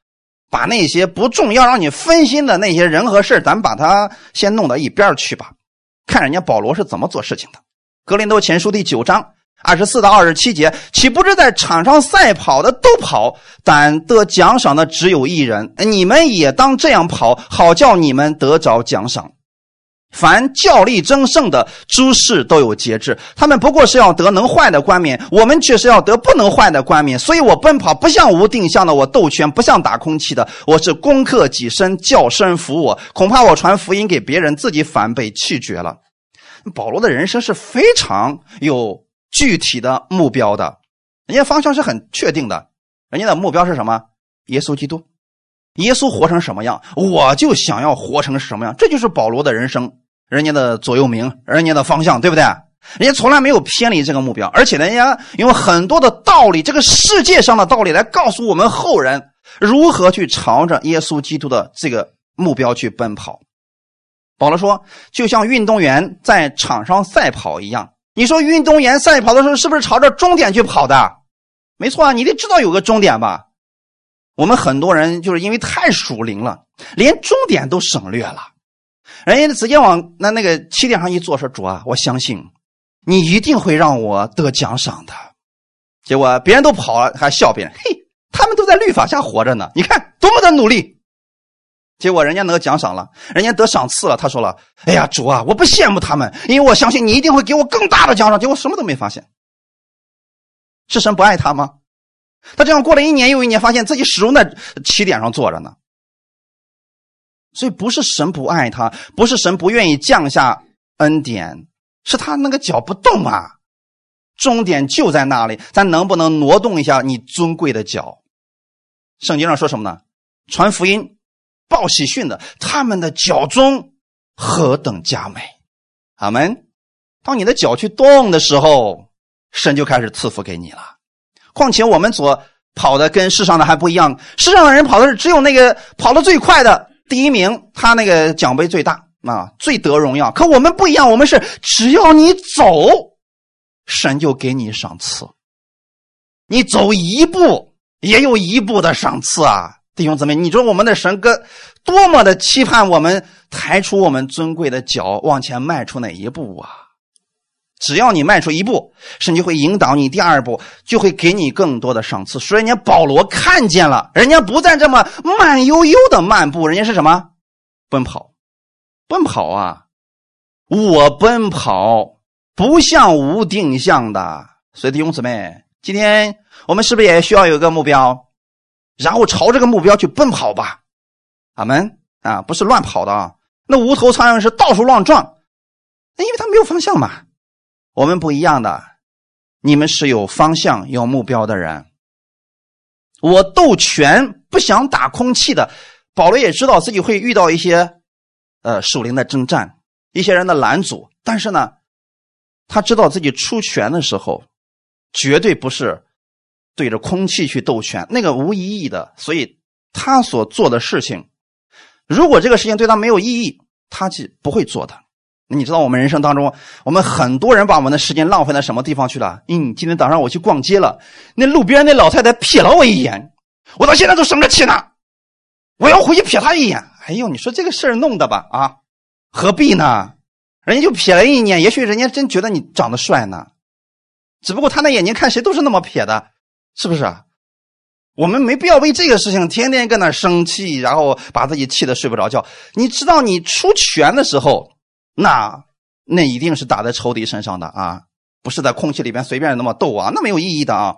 把那些不重要、让你分心的那些人和事咱把它先弄到一边去吧。看人家保罗是怎么做事情的，《格林多前书》第九章二十四到二十七节，岂不知在场上赛跑的都跑，但得奖赏的只有一人？你们也当这样跑，好叫你们得着奖赏。凡教力争胜的诸事都有节制，他们不过是要得能坏的冠冕，我们却是要得不能坏的冠冕。所以我奔跑不像无定向的，我斗拳不像打空气的，我是攻克己身，叫身服我。恐怕我传福音给别人，自己反被弃绝了。保罗的人生是非常有具体的目标的，人家方向是很确定的，人家的目标是什么？耶稣基督，耶稣活成什么样，我就想要活成什么样，这就是保罗的人生。人家的左右铭，人家的方向，对不对？人家从来没有偏离这个目标，而且人家用很多的道理，这个世界上的道理来告诉我们后人如何去朝着耶稣基督的这个目标去奔跑。保罗说，就像运动员在场上赛跑一样。你说运动员赛跑的时候是不是朝着终点去跑的？没错啊，你得知道有个终点吧。我们很多人就是因为太属灵了，连终点都省略了。人家直接往那那个起点上一坐，说：“主啊，我相信你一定会让我得奖赏的。”结果别人都跑了，还笑别人：“嘿，他们都在律法下活着呢，你看多么的努力。”结果人家得奖赏了，人家得赏赐了。他说了：“哎呀，主啊，我不羡慕他们，因为我相信你一定会给我更大的奖赏。”结果什么都没发现，是神不爱他吗？他这样过了一年又一年，发现自己始终在起点上坐着呢。所以不是神不爱他，不是神不愿意降下恩典，是他那个脚不动嘛。终点就在那里，咱能不能挪动一下你尊贵的脚？圣经上说什么呢？传福音、报喜讯的，他们的脚中何等佳美！阿门。当你的脚去动的时候，神就开始赐福给你了。况且我们所跑的跟世上的还不一样，世上的人跑的是只有那个跑得最快的。第一名，他那个奖杯最大啊，最得荣耀。可我们不一样，我们是只要你走，神就给你赏赐。你走一步，也有一步的赏赐啊，弟兄姊妹，你说我们的神哥多么的期盼我们抬出我们尊贵的脚，往前迈出哪一步啊？只要你迈出一步，神就会引导你；第二步就会给你更多的赏赐。所以人家保罗看见了，人家不再这么慢悠悠的漫步，人家是什么？奔跑，奔跑啊！我奔跑不像无定向的。所以弟兄姊妹，今天我们是不是也需要有一个目标，然后朝这个目标去奔跑吧？阿门啊！不是乱跑的啊！那无头苍蝇是到处乱撞，因为它没有方向嘛。我们不一样的，你们是有方向、有目标的人。我斗拳不想打空气的，保罗也知道自己会遇到一些，呃，属灵的征战，一些人的拦阻。但是呢，他知道自己出拳的时候，绝对不是对着空气去斗拳，那个无意义的。所以他所做的事情，如果这个事情对他没有意义，他就不会做的。那你知道我们人生当中，我们很多人把我们的时间浪费在什么地方去了？嗯，今天早上我去逛街了，那路边那老太太瞥了我一眼，我到现在都生着气呢。我要回去瞥她一眼。哎呦，你说这个事儿弄的吧？啊，何必呢？人家就瞥了一眼，也许人家真觉得你长得帅呢。只不过他那眼睛看谁都是那么瞥的，是不是？我们没必要为这个事情天天跟那生气，然后把自己气得睡不着觉。你知道，你出拳的时候。那那一定是打在仇敌身上的啊！不是在空气里边随便那么斗啊，那没有意义的啊。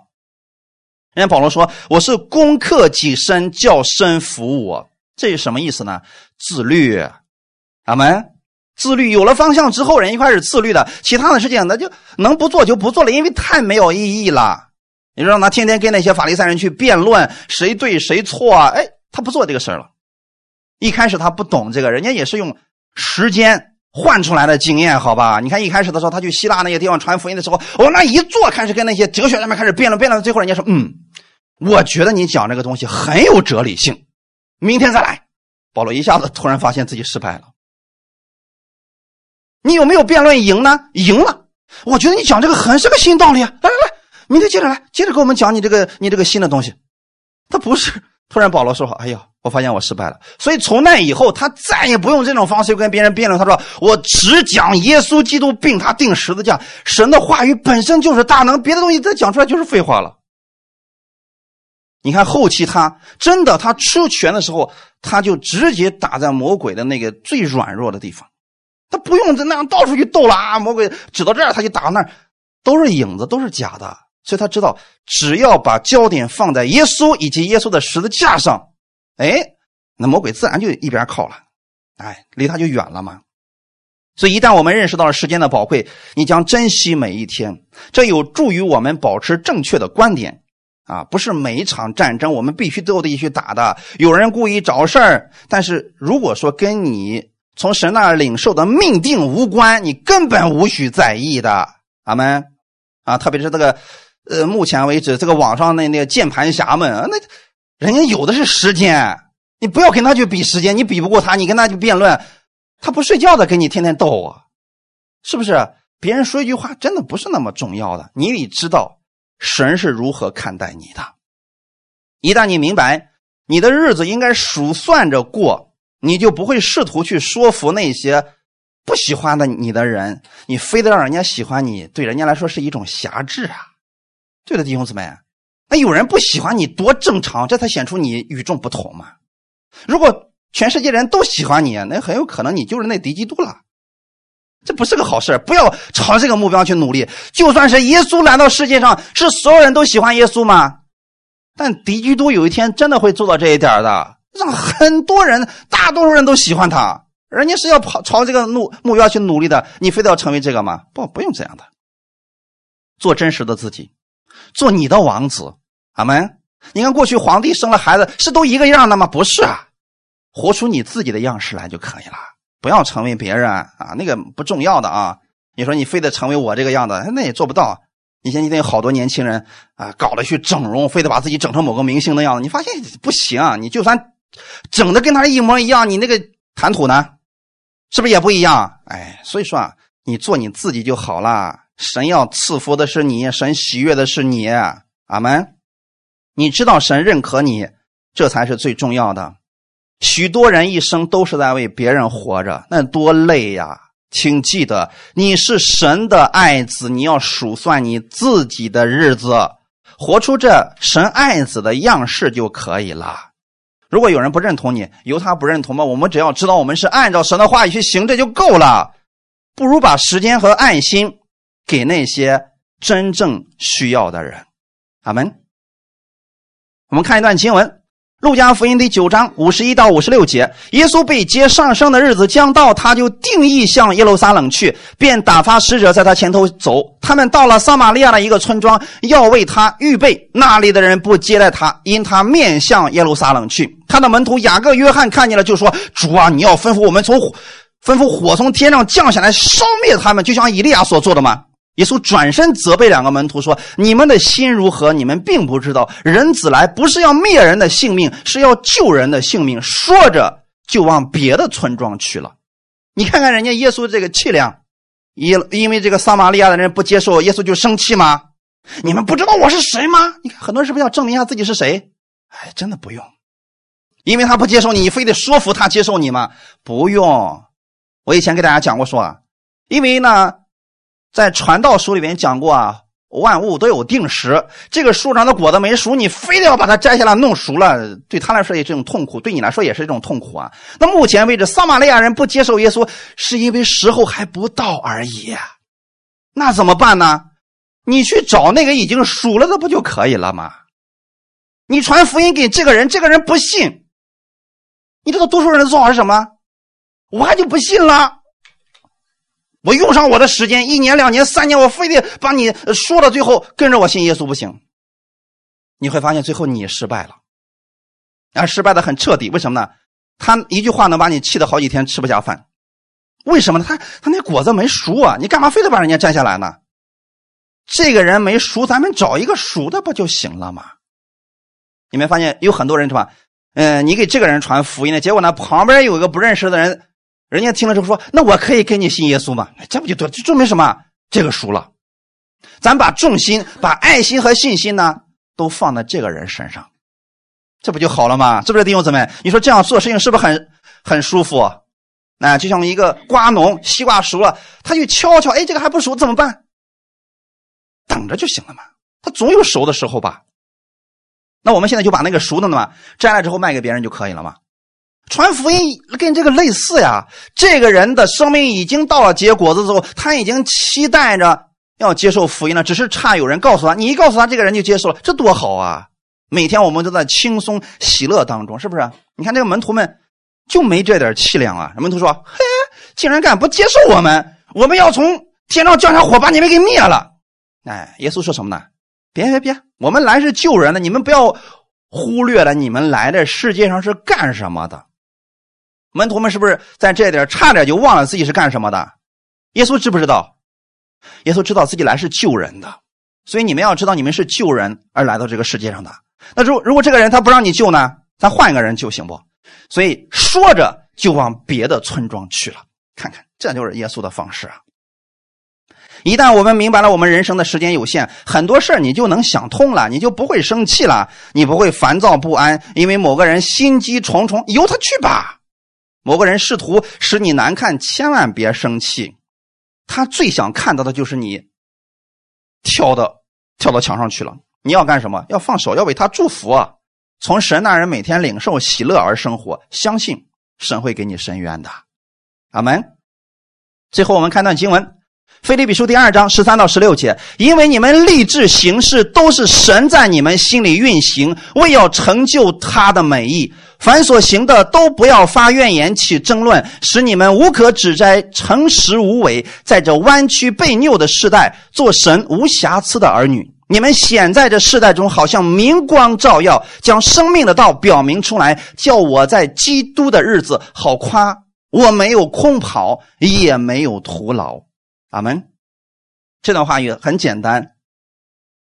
人家保罗说：“我是攻克己身，叫身服我。”这是什么意思呢？自律，阿门。自律有了方向之后，人一开始自律的，其他的事情那就能不做就不做了，因为太没有意义了。你让他天天跟那些法利赛人去辩论谁对谁错，哎，他不做这个事了。一开始他不懂这个，人家也是用时间换出来的经验，好吧？你看一开始的时候，他去希腊那些地方传福音的时候，往那一坐开始跟那些哲学家们开始辩论，辩论到最后，人家说：“嗯，我觉得你讲这个东西很有哲理性，明天再来。”保罗一下子突然发现自己失败了。你有没有辩论赢呢？赢了。我觉得你讲这个很是个新道理啊！来来来，明天接着来，接着给我们讲你这个你这个新的东西。他不是。突然，保罗说：“哎呀，我发现我失败了。”所以从那以后，他再也不用这种方式跟别人辩论。他说：“我只讲耶稣基督并他定十字架，神的话语本身就是大能，别的东西再讲出来就是废话了。”你看后期他真的他出拳的时候，他就直接打在魔鬼的那个最软弱的地方，他不用在那样到处去斗了啊！魔鬼指到这儿，他就打到那儿，都是影子，都是假的。所以他知道，只要把焦点放在耶稣以及耶稣的十字架上，哎，那魔鬼自然就一边靠了，哎，离他就远了嘛。所以一旦我们认识到了时间的宝贵，你将珍惜每一天，这有助于我们保持正确的观点啊！不是每一场战争我们必须都得去打的，有人故意找事儿，但是如果说跟你从神那领受的命定无关，你根本无需在意的。阿门啊！特别是这个。呃，目前为止，这个网上那那个键盘侠们，那人家有的是时间，你不要跟他去比时间，你比不过他，你跟他去辩论，他不睡觉的跟你天天斗啊，是不是？别人说一句话，真的不是那么重要的，你得知道神是如何看待你的。一旦你明白你的日子应该数算着过，你就不会试图去说服那些不喜欢的你的人，你非得让人家喜欢你，对人家来说是一种辖制啊。对的，弟兄姊妹，那有人不喜欢你多正常，这才显出你与众不同嘛。如果全世界人都喜欢你，那很有可能你就是那敌基督了，这不是个好事不要朝这个目标去努力。就算是耶稣来到世界上，是所有人都喜欢耶稣吗？但敌基督有一天真的会做到这一点的，让很多人、大多数人都喜欢他。人家是要跑朝这个目目标去努力的，你非得要成为这个吗？不，不用这样的，做真实的自己。做你的王子，阿门。你看过去皇帝生了孩子是都一个样的吗？不是啊，活出你自己的样式来就可以了，不要成为别人啊，那个不重要的啊。你说你非得成为我这个样子，那也做不到。你像今天有好多年轻人啊，搞了去整容，非得把自己整成某个明星的样子，你发现不行。你就算整的跟他一模一样，你那个谈吐呢，是不是也不一样？哎，所以说啊，你做你自己就好了。神要赐福的是你，神喜悦的是你，阿门。你知道神认可你，这才是最重要的。许多人一生都是在为别人活着，那多累呀！请记得，你是神的爱子，你要数算你自己的日子，活出这神爱子的样式就可以了。如果有人不认同你，由他不认同吧。我们只要知道我们是按照神的话语去行，这就够了。不如把时间和爱心。给那些真正需要的人，阿门。我们看一段经文，《路加福音》第九章五十一到五十六节：耶稣被接上升的日子将到，他就定义向耶路撒冷去，便打发使者在他前头走。他们到了撒玛利亚的一个村庄，要为他预备。那里的人不接待他，因他面向耶路撒冷去。他的门徒雅各、约翰看见了，就说：“主啊，你要吩咐我们从吩咐火从天上降下来，烧灭他们，就像以利亚所做的吗？”耶稣转身责备两个门徒说：“你们的心如何？你们并不知道，人子来不是要灭人的性命，是要救人的性命。”说着就往别的村庄去了。你看看人家耶稣这个气量，因因为这个撒玛利亚的人不接受耶稣就生气吗？你们不知道我是谁吗？你看很多人是不是要证明一下自己是谁？哎，真的不用，因为他不接受你，你非得说服他接受你吗？不用。我以前给大家讲过说啊，因为呢。在传道书里面讲过啊，万物都有定时。这个树上的果子没熟，你非得要把它摘下来弄熟了，对他来说也是一种痛苦，对你来说也是一种痛苦啊。那目前为止，撒玛利亚人不接受耶稣，是因为时候还不到而已。那怎么办呢？你去找那个已经熟了的不就可以了吗？你传福音给这个人，这个人不信，你知道多数人的做法是什么？我还就不信了。我用上我的时间，一年、两年、三年，我非得把你说到最后跟着我信耶稣不行。你会发现最后你失败了，啊，失败的很彻底。为什么呢？他一句话能把你气得好几天吃不下饭。为什么呢？他他那果子没熟啊，你干嘛非得把人家摘下来呢？这个人没熟，咱们找一个熟的不就行了吗？你没发现有很多人是吧？嗯，你给这个人传福音呢结果呢，旁边有一个不认识的人，人家听了之后说：“那我可以跟你信耶稣吗？”这不就对，就证明什么？这个熟了。咱把重心、把爱心和信心呢，都放在这个人身上，这不就好了吗？是不是弟兄姊妹？你说这样做事情是不是很很舒服？那就像一个瓜农，西瓜熟了，他去敲敲，哎，这个还不熟，怎么办？等着就行了嘛，他总有熟的时候吧。那我们现在就把那个熟的嘛摘了之后卖给别人就可以了嘛。传福音跟这个类似呀，这个人的生命已经到了结果子之后，他已经期待着要接受福音了，只是差有人告诉他，你一告诉他，这个人就接受了，这多好啊！每天我们都在轻松喜乐当中，是不是？你看这个门徒们就没这点气量啊！门徒说：“嘿，竟然敢不接受我们，我们要从天上降下火把你们给灭了。”哎，耶稣说什么呢？别别别，我们来是救人的，你们不要忽略了你们来的世界上是干什么的。门徒们是不是在这点差点就忘了自己是干什么的？耶稣知不知道？耶稣知道自己来是救人的，所以你们要知道你们是救人而来到这个世界上的。那如如果这个人他不让你救呢？咱换一个人救行不？所以说着就往别的村庄去了。看看，这就是耶稣的方式啊。一旦我们明白了，我们人生的时间有限，很多事你就能想通了，你就不会生气了，你不会烦躁不安，因为某个人心机重重，由他去吧。某个人试图使你难看，千万别生气，他最想看到的就是你跳到跳到墙上去了。你要干什么？要放手，要为他祝福啊！从神那人每天领受喜乐而生活，相信神会给你伸冤的。阿门。最后我们看段经文。腓立比书第二章十三到十六节，因为你们立志行事，都是神在你们心里运行，为要成就他的美意。凡所行的，都不要发怨言，起争论，使你们无可指摘，诚实无伪，在这弯曲被拗的时代，做神无瑕疵的儿女。你们显在这世代中，好像明光照耀，将生命的道表明出来，叫我在基督的日子好夸，我没有空跑，也没有徒劳。阿门。这段话语很简单，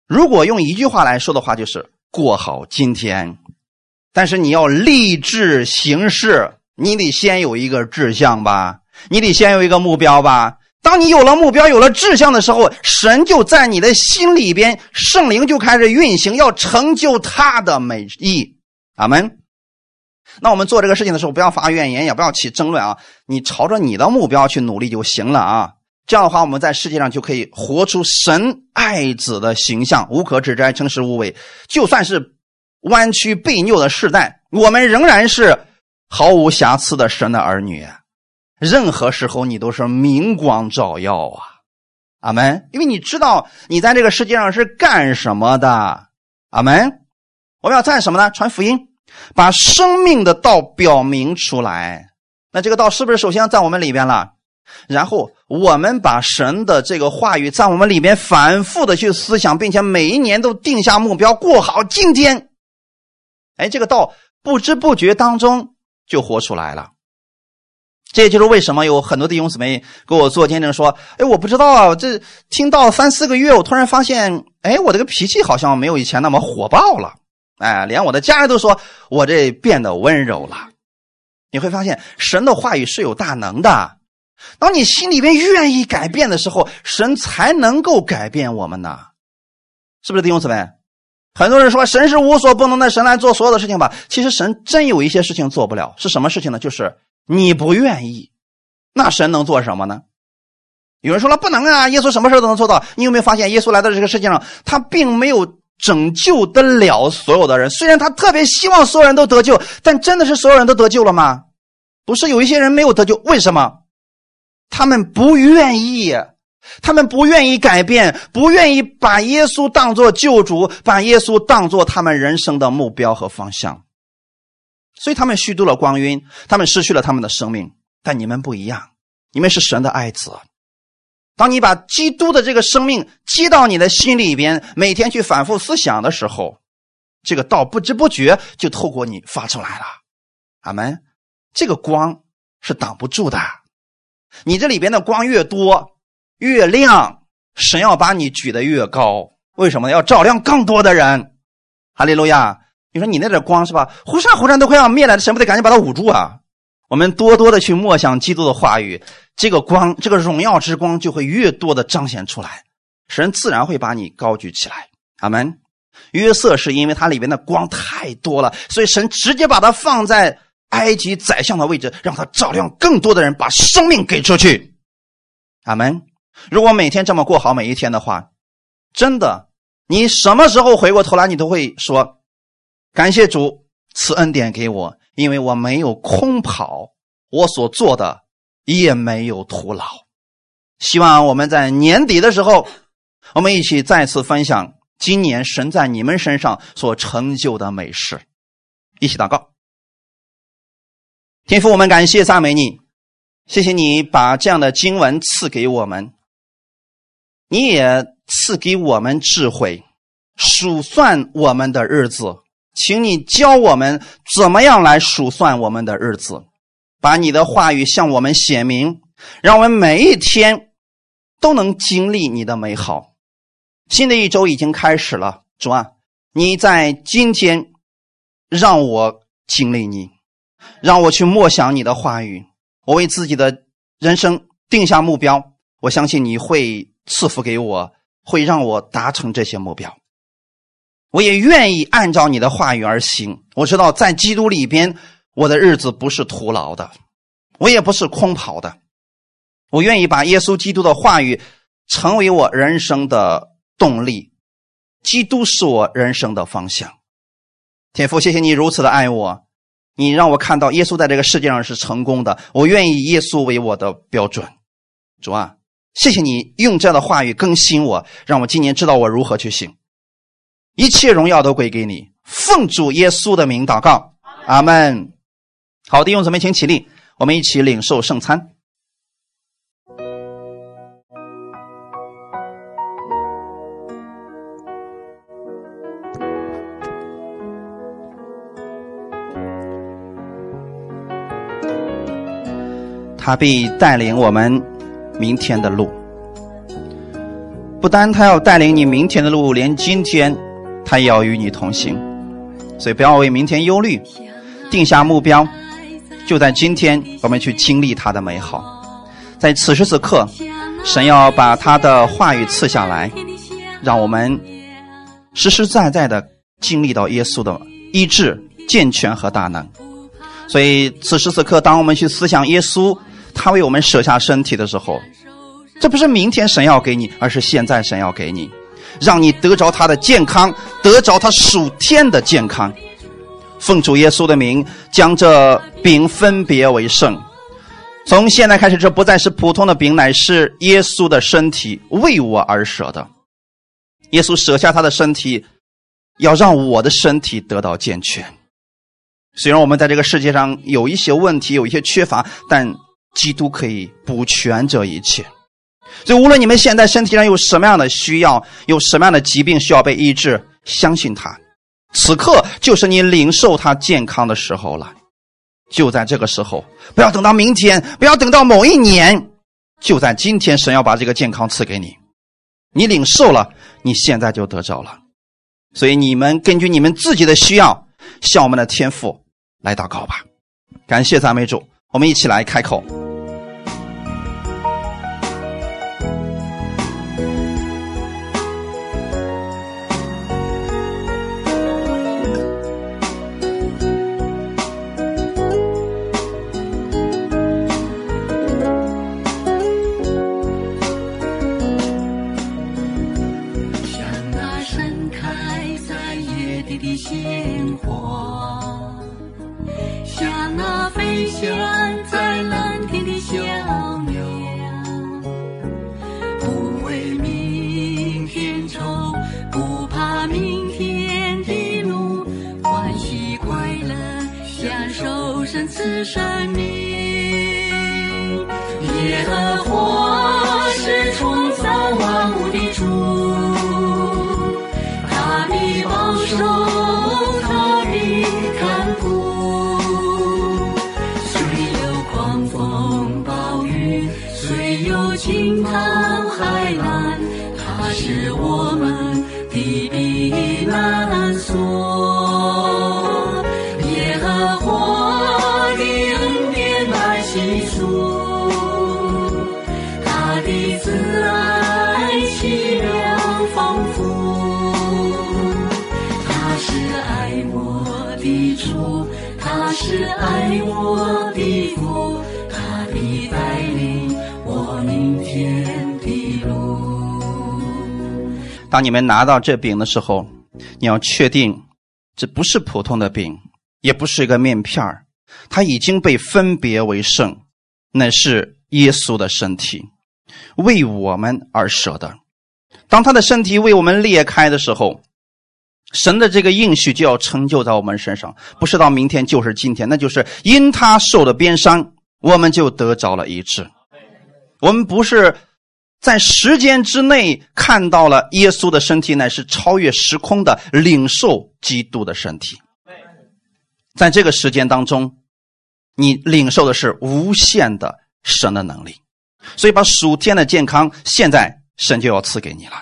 如果用一句话来说的话，就是过好今天。但是你要立志行事，你得先有一个志向吧，你得先有一个目标吧。当你有了目标、有了志向的时候，神就在你的心里边，圣灵就开始运行，要成就他的美意。阿门。那我们做这个事情的时候，不要发怨言，也不要起争论啊，你朝着你的目标去努力就行了啊。这样的话，我们在世界上就可以活出神爱子的形象，无可指摘，诚实无伪。就算是弯曲被拗的时代，我们仍然是毫无瑕疵的神的儿女。任何时候，你都是明光照耀啊！阿门。因为你知道你在这个世界上是干什么的。阿门。我们要干什么呢？传福音，把生命的道表明出来。那这个道是不是首先在我们里边了？然后我们把神的这个话语在我们里面反复的去思想，并且每一年都定下目标，过好今天。哎，这个道不知不觉当中就活出来了。这也就是为什么有很多弟兄姊妹给我做见证说：“哎，我不知道啊，这听到三四个月，我突然发现，哎，我这个脾气好像没有以前那么火爆了。哎，连我的家人都说我这变得温柔了。你会发现，神的话语是有大能的。”当你心里边愿意改变的时候，神才能够改变我们呢，是不是弟兄姊妹？很多人说神是无所不能的，神来做所有的事情吧。其实神真有一些事情做不了，是什么事情呢？就是你不愿意，那神能做什么呢？有人说了不能啊，耶稣什么事都能做到。你有没有发现，耶稣来到这个世界上，他并没有拯救得了所有的人。虽然他特别希望所有人都得救，但真的是所有人都得救了吗？不是，有一些人没有得救，为什么？他们不愿意，他们不愿意改变，不愿意把耶稣当作救主，把耶稣当作他们人生的目标和方向。所以他们虚度了光阴，他们失去了他们的生命。但你们不一样，你们是神的爱子。当你把基督的这个生命积到你的心里边，每天去反复思想的时候，这个道不知不觉就透过你发出来了。阿门。这个光是挡不住的，你这里边的光越多越亮，神要把你举得越高。为什么要照亮更多的人？哈利路亚！你说你那点光是吧？忽闪忽闪都快要灭了，神不得赶紧把它捂住啊？我们多多的去默想基督的话语，这个光，这个荣耀之光就会越多的彰显出来，神自然会把你高举起来。阿门。约瑟是因为它里边的光太多了，所以神直接把它放在。埃及宰相的位置，让他照亮更多的人，把生命给出去。阿门。如果每天这么过好每一天的话，真的，你什么时候回过头来，你都会说：“感谢主赐恩典给我，因为我没有空跑，我所做的也没有徒劳。”希望我们在年底的时候，我们一起再次分享今年神在你们身上所成就的美事。一起祷告。天父，我们感谢赞美你，谢谢你把这样的经文赐给我们，你也赐给我们智慧，数算我们的日子，请你教我们怎么样来数算我们的日子，把你的话语向我们显明，让我们每一天都能经历你的美好。新的一周已经开始了，主啊，你在今天让我经历你。让我去默想你的话语，我为自己的人生定下目标。我相信你会赐福给我，会让我达成这些目标。我也愿意按照你的话语而行。我知道在基督里边，我的日子不是徒劳的，我也不是空跑的。我愿意把耶稣基督的话语成为我人生的动力。基督是我人生的方向。天父，谢谢你如此的爱我。你让我看到耶稣在这个世界上是成功的，我愿意耶稣为我的标准。主啊，谢谢你用这样的话语更新我，让我今年知道我如何去行。一切荣耀都归给你，奉主耶稣的名祷告，阿门。好的，弟兄姊妹，请起立，我们一起领受圣餐。他必带领我们明天的路。不单他要带领你明天的路，连今天他也要与你同行。所以不要为明天忧虑，定下目标，就在今天，我们去经历他的美好。在此时此刻，神要把他的话语赐下来，让我们实实在在的经历到耶稣的医治、健全和大能。所以此时此刻，当我们去思想耶稣。他为我们舍下身体的时候，这不是明天神要给你，而是现在神要给你，让你得着他的健康，得着他属天的健康。奉主耶稣的名，将这饼分别为圣。从现在开始，这不再是普通的饼，乃是耶稣的身体，为我而舍的。耶稣舍下他的身体，要让我的身体得到健全。虽然我们在这个世界上有一些问题，有一些缺乏，但。基督可以补全这一切，所以无论你们现在身体上有什么样的需要，有什么样的疾病需要被医治，相信他，此刻就是你领受他健康的时候了。就在这个时候，不要等到明天，不要等到某一年，就在今天，神要把这个健康赐给你，你领受了，你现在就得着了。所以你们根据你们自己的需要，向我们的天父来祷告吧。感谢赞美主，我们一起来开口。当你们拿到这饼的时候，你要确定这不是普通的饼，也不是一个面片儿它已经被分别为圣，那是耶稣的身体，为我们而舍的。当他的身体为我们裂开的时候，神的这个应许就要成就在我们身上，不是到明天就是今天，那就是因他受的鞭伤，我们就得着了医治。我们不是在时间之内看到了耶稣的身体，乃是超越时空的领受基督的身体。在这个时间当中，你领受的是无限的神的能力，所以把属天的健康，现在神就要赐给你了。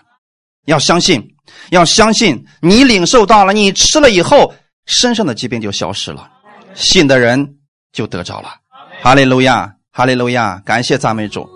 要相信，要相信，你领受到了，你吃了以后，身上的疾病就消失了，信的人就得着了。哈利路亚，哈利路亚，感谢赞美主。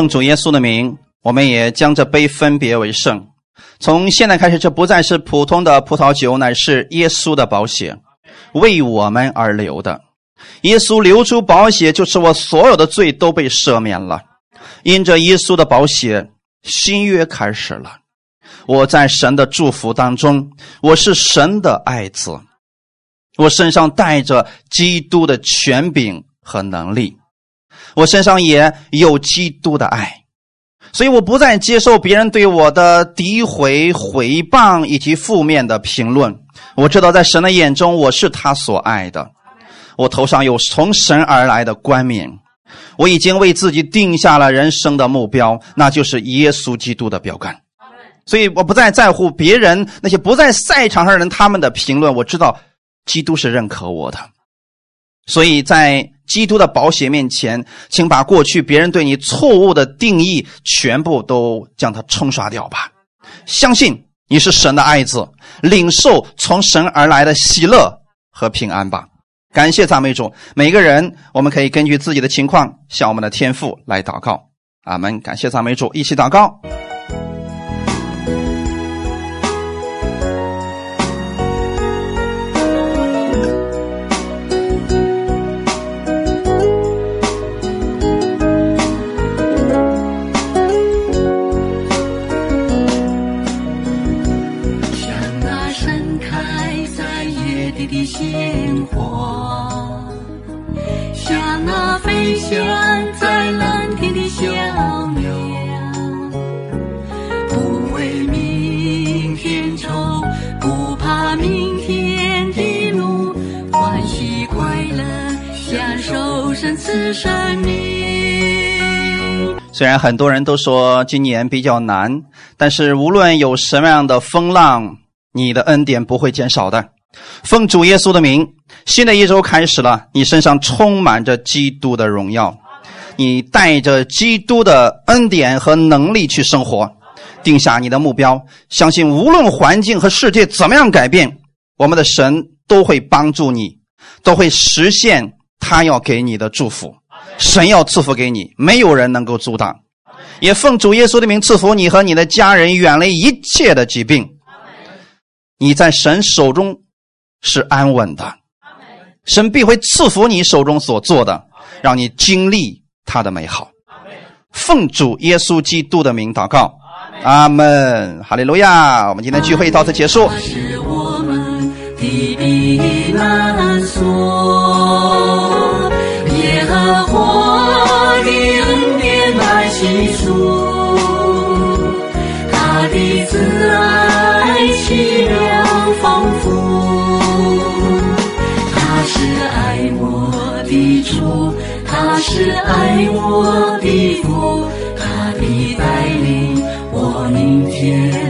奉主耶稣的名，我们也将这杯分别为圣。从现在开始，这不再是普通的葡萄酒，乃是耶稣的宝血，为我们而流的。耶稣流出宝血，就是我所有的罪都被赦免了。因着耶稣的宝血，新约开始了。我在神的祝福当中，我是神的爱子，我身上带着基督的权柄和能力。我身上也有基督的爱，所以我不再接受别人对我的诋毁、毁谤以及负面的评论。我知道在神的眼中，我是他所爱的。我头上有从神而来的冠冕，我已经为自己定下了人生的目标，那就是耶稣基督的标杆。所以我不再在乎别人那些不在赛场上的人他们的评论，我知道基督是认可我的。所以在基督的宝血面前，请把过去别人对你错误的定义全部都将它冲刷掉吧。相信你是神的爱子，领受从神而来的喜乐和平安吧。感谢赞美主，每个人我们可以根据自己的情况向我们的天父来祷告。阿门。感谢赞美主，一起祷告。虽然很多人都说今年比较难，但是无论有什么样的风浪，你的恩典不会减少的。奉主耶稣的名，新的一周开始了，你身上充满着基督的荣耀，你带着基督的恩典和能力去生活，定下你的目标，相信无论环境和世界怎么样改变，我们的神都会帮助你，都会实现他要给你的祝福。神要赐福给你，没有人能够阻挡。也奉主耶稣的名赐福你和你的家人，远离一切的疾病。你在神手中是安稳的，神必会赐福你手中所做的，让你经历他的美好。奉主耶稣基督的名祷告，阿门，哈利路亚。我们今天聚会到此结束。
是我们的避难所，起初，他的慈爱奇妙丰富，他是爱我的主，他是爱我的父，他的带领我明天。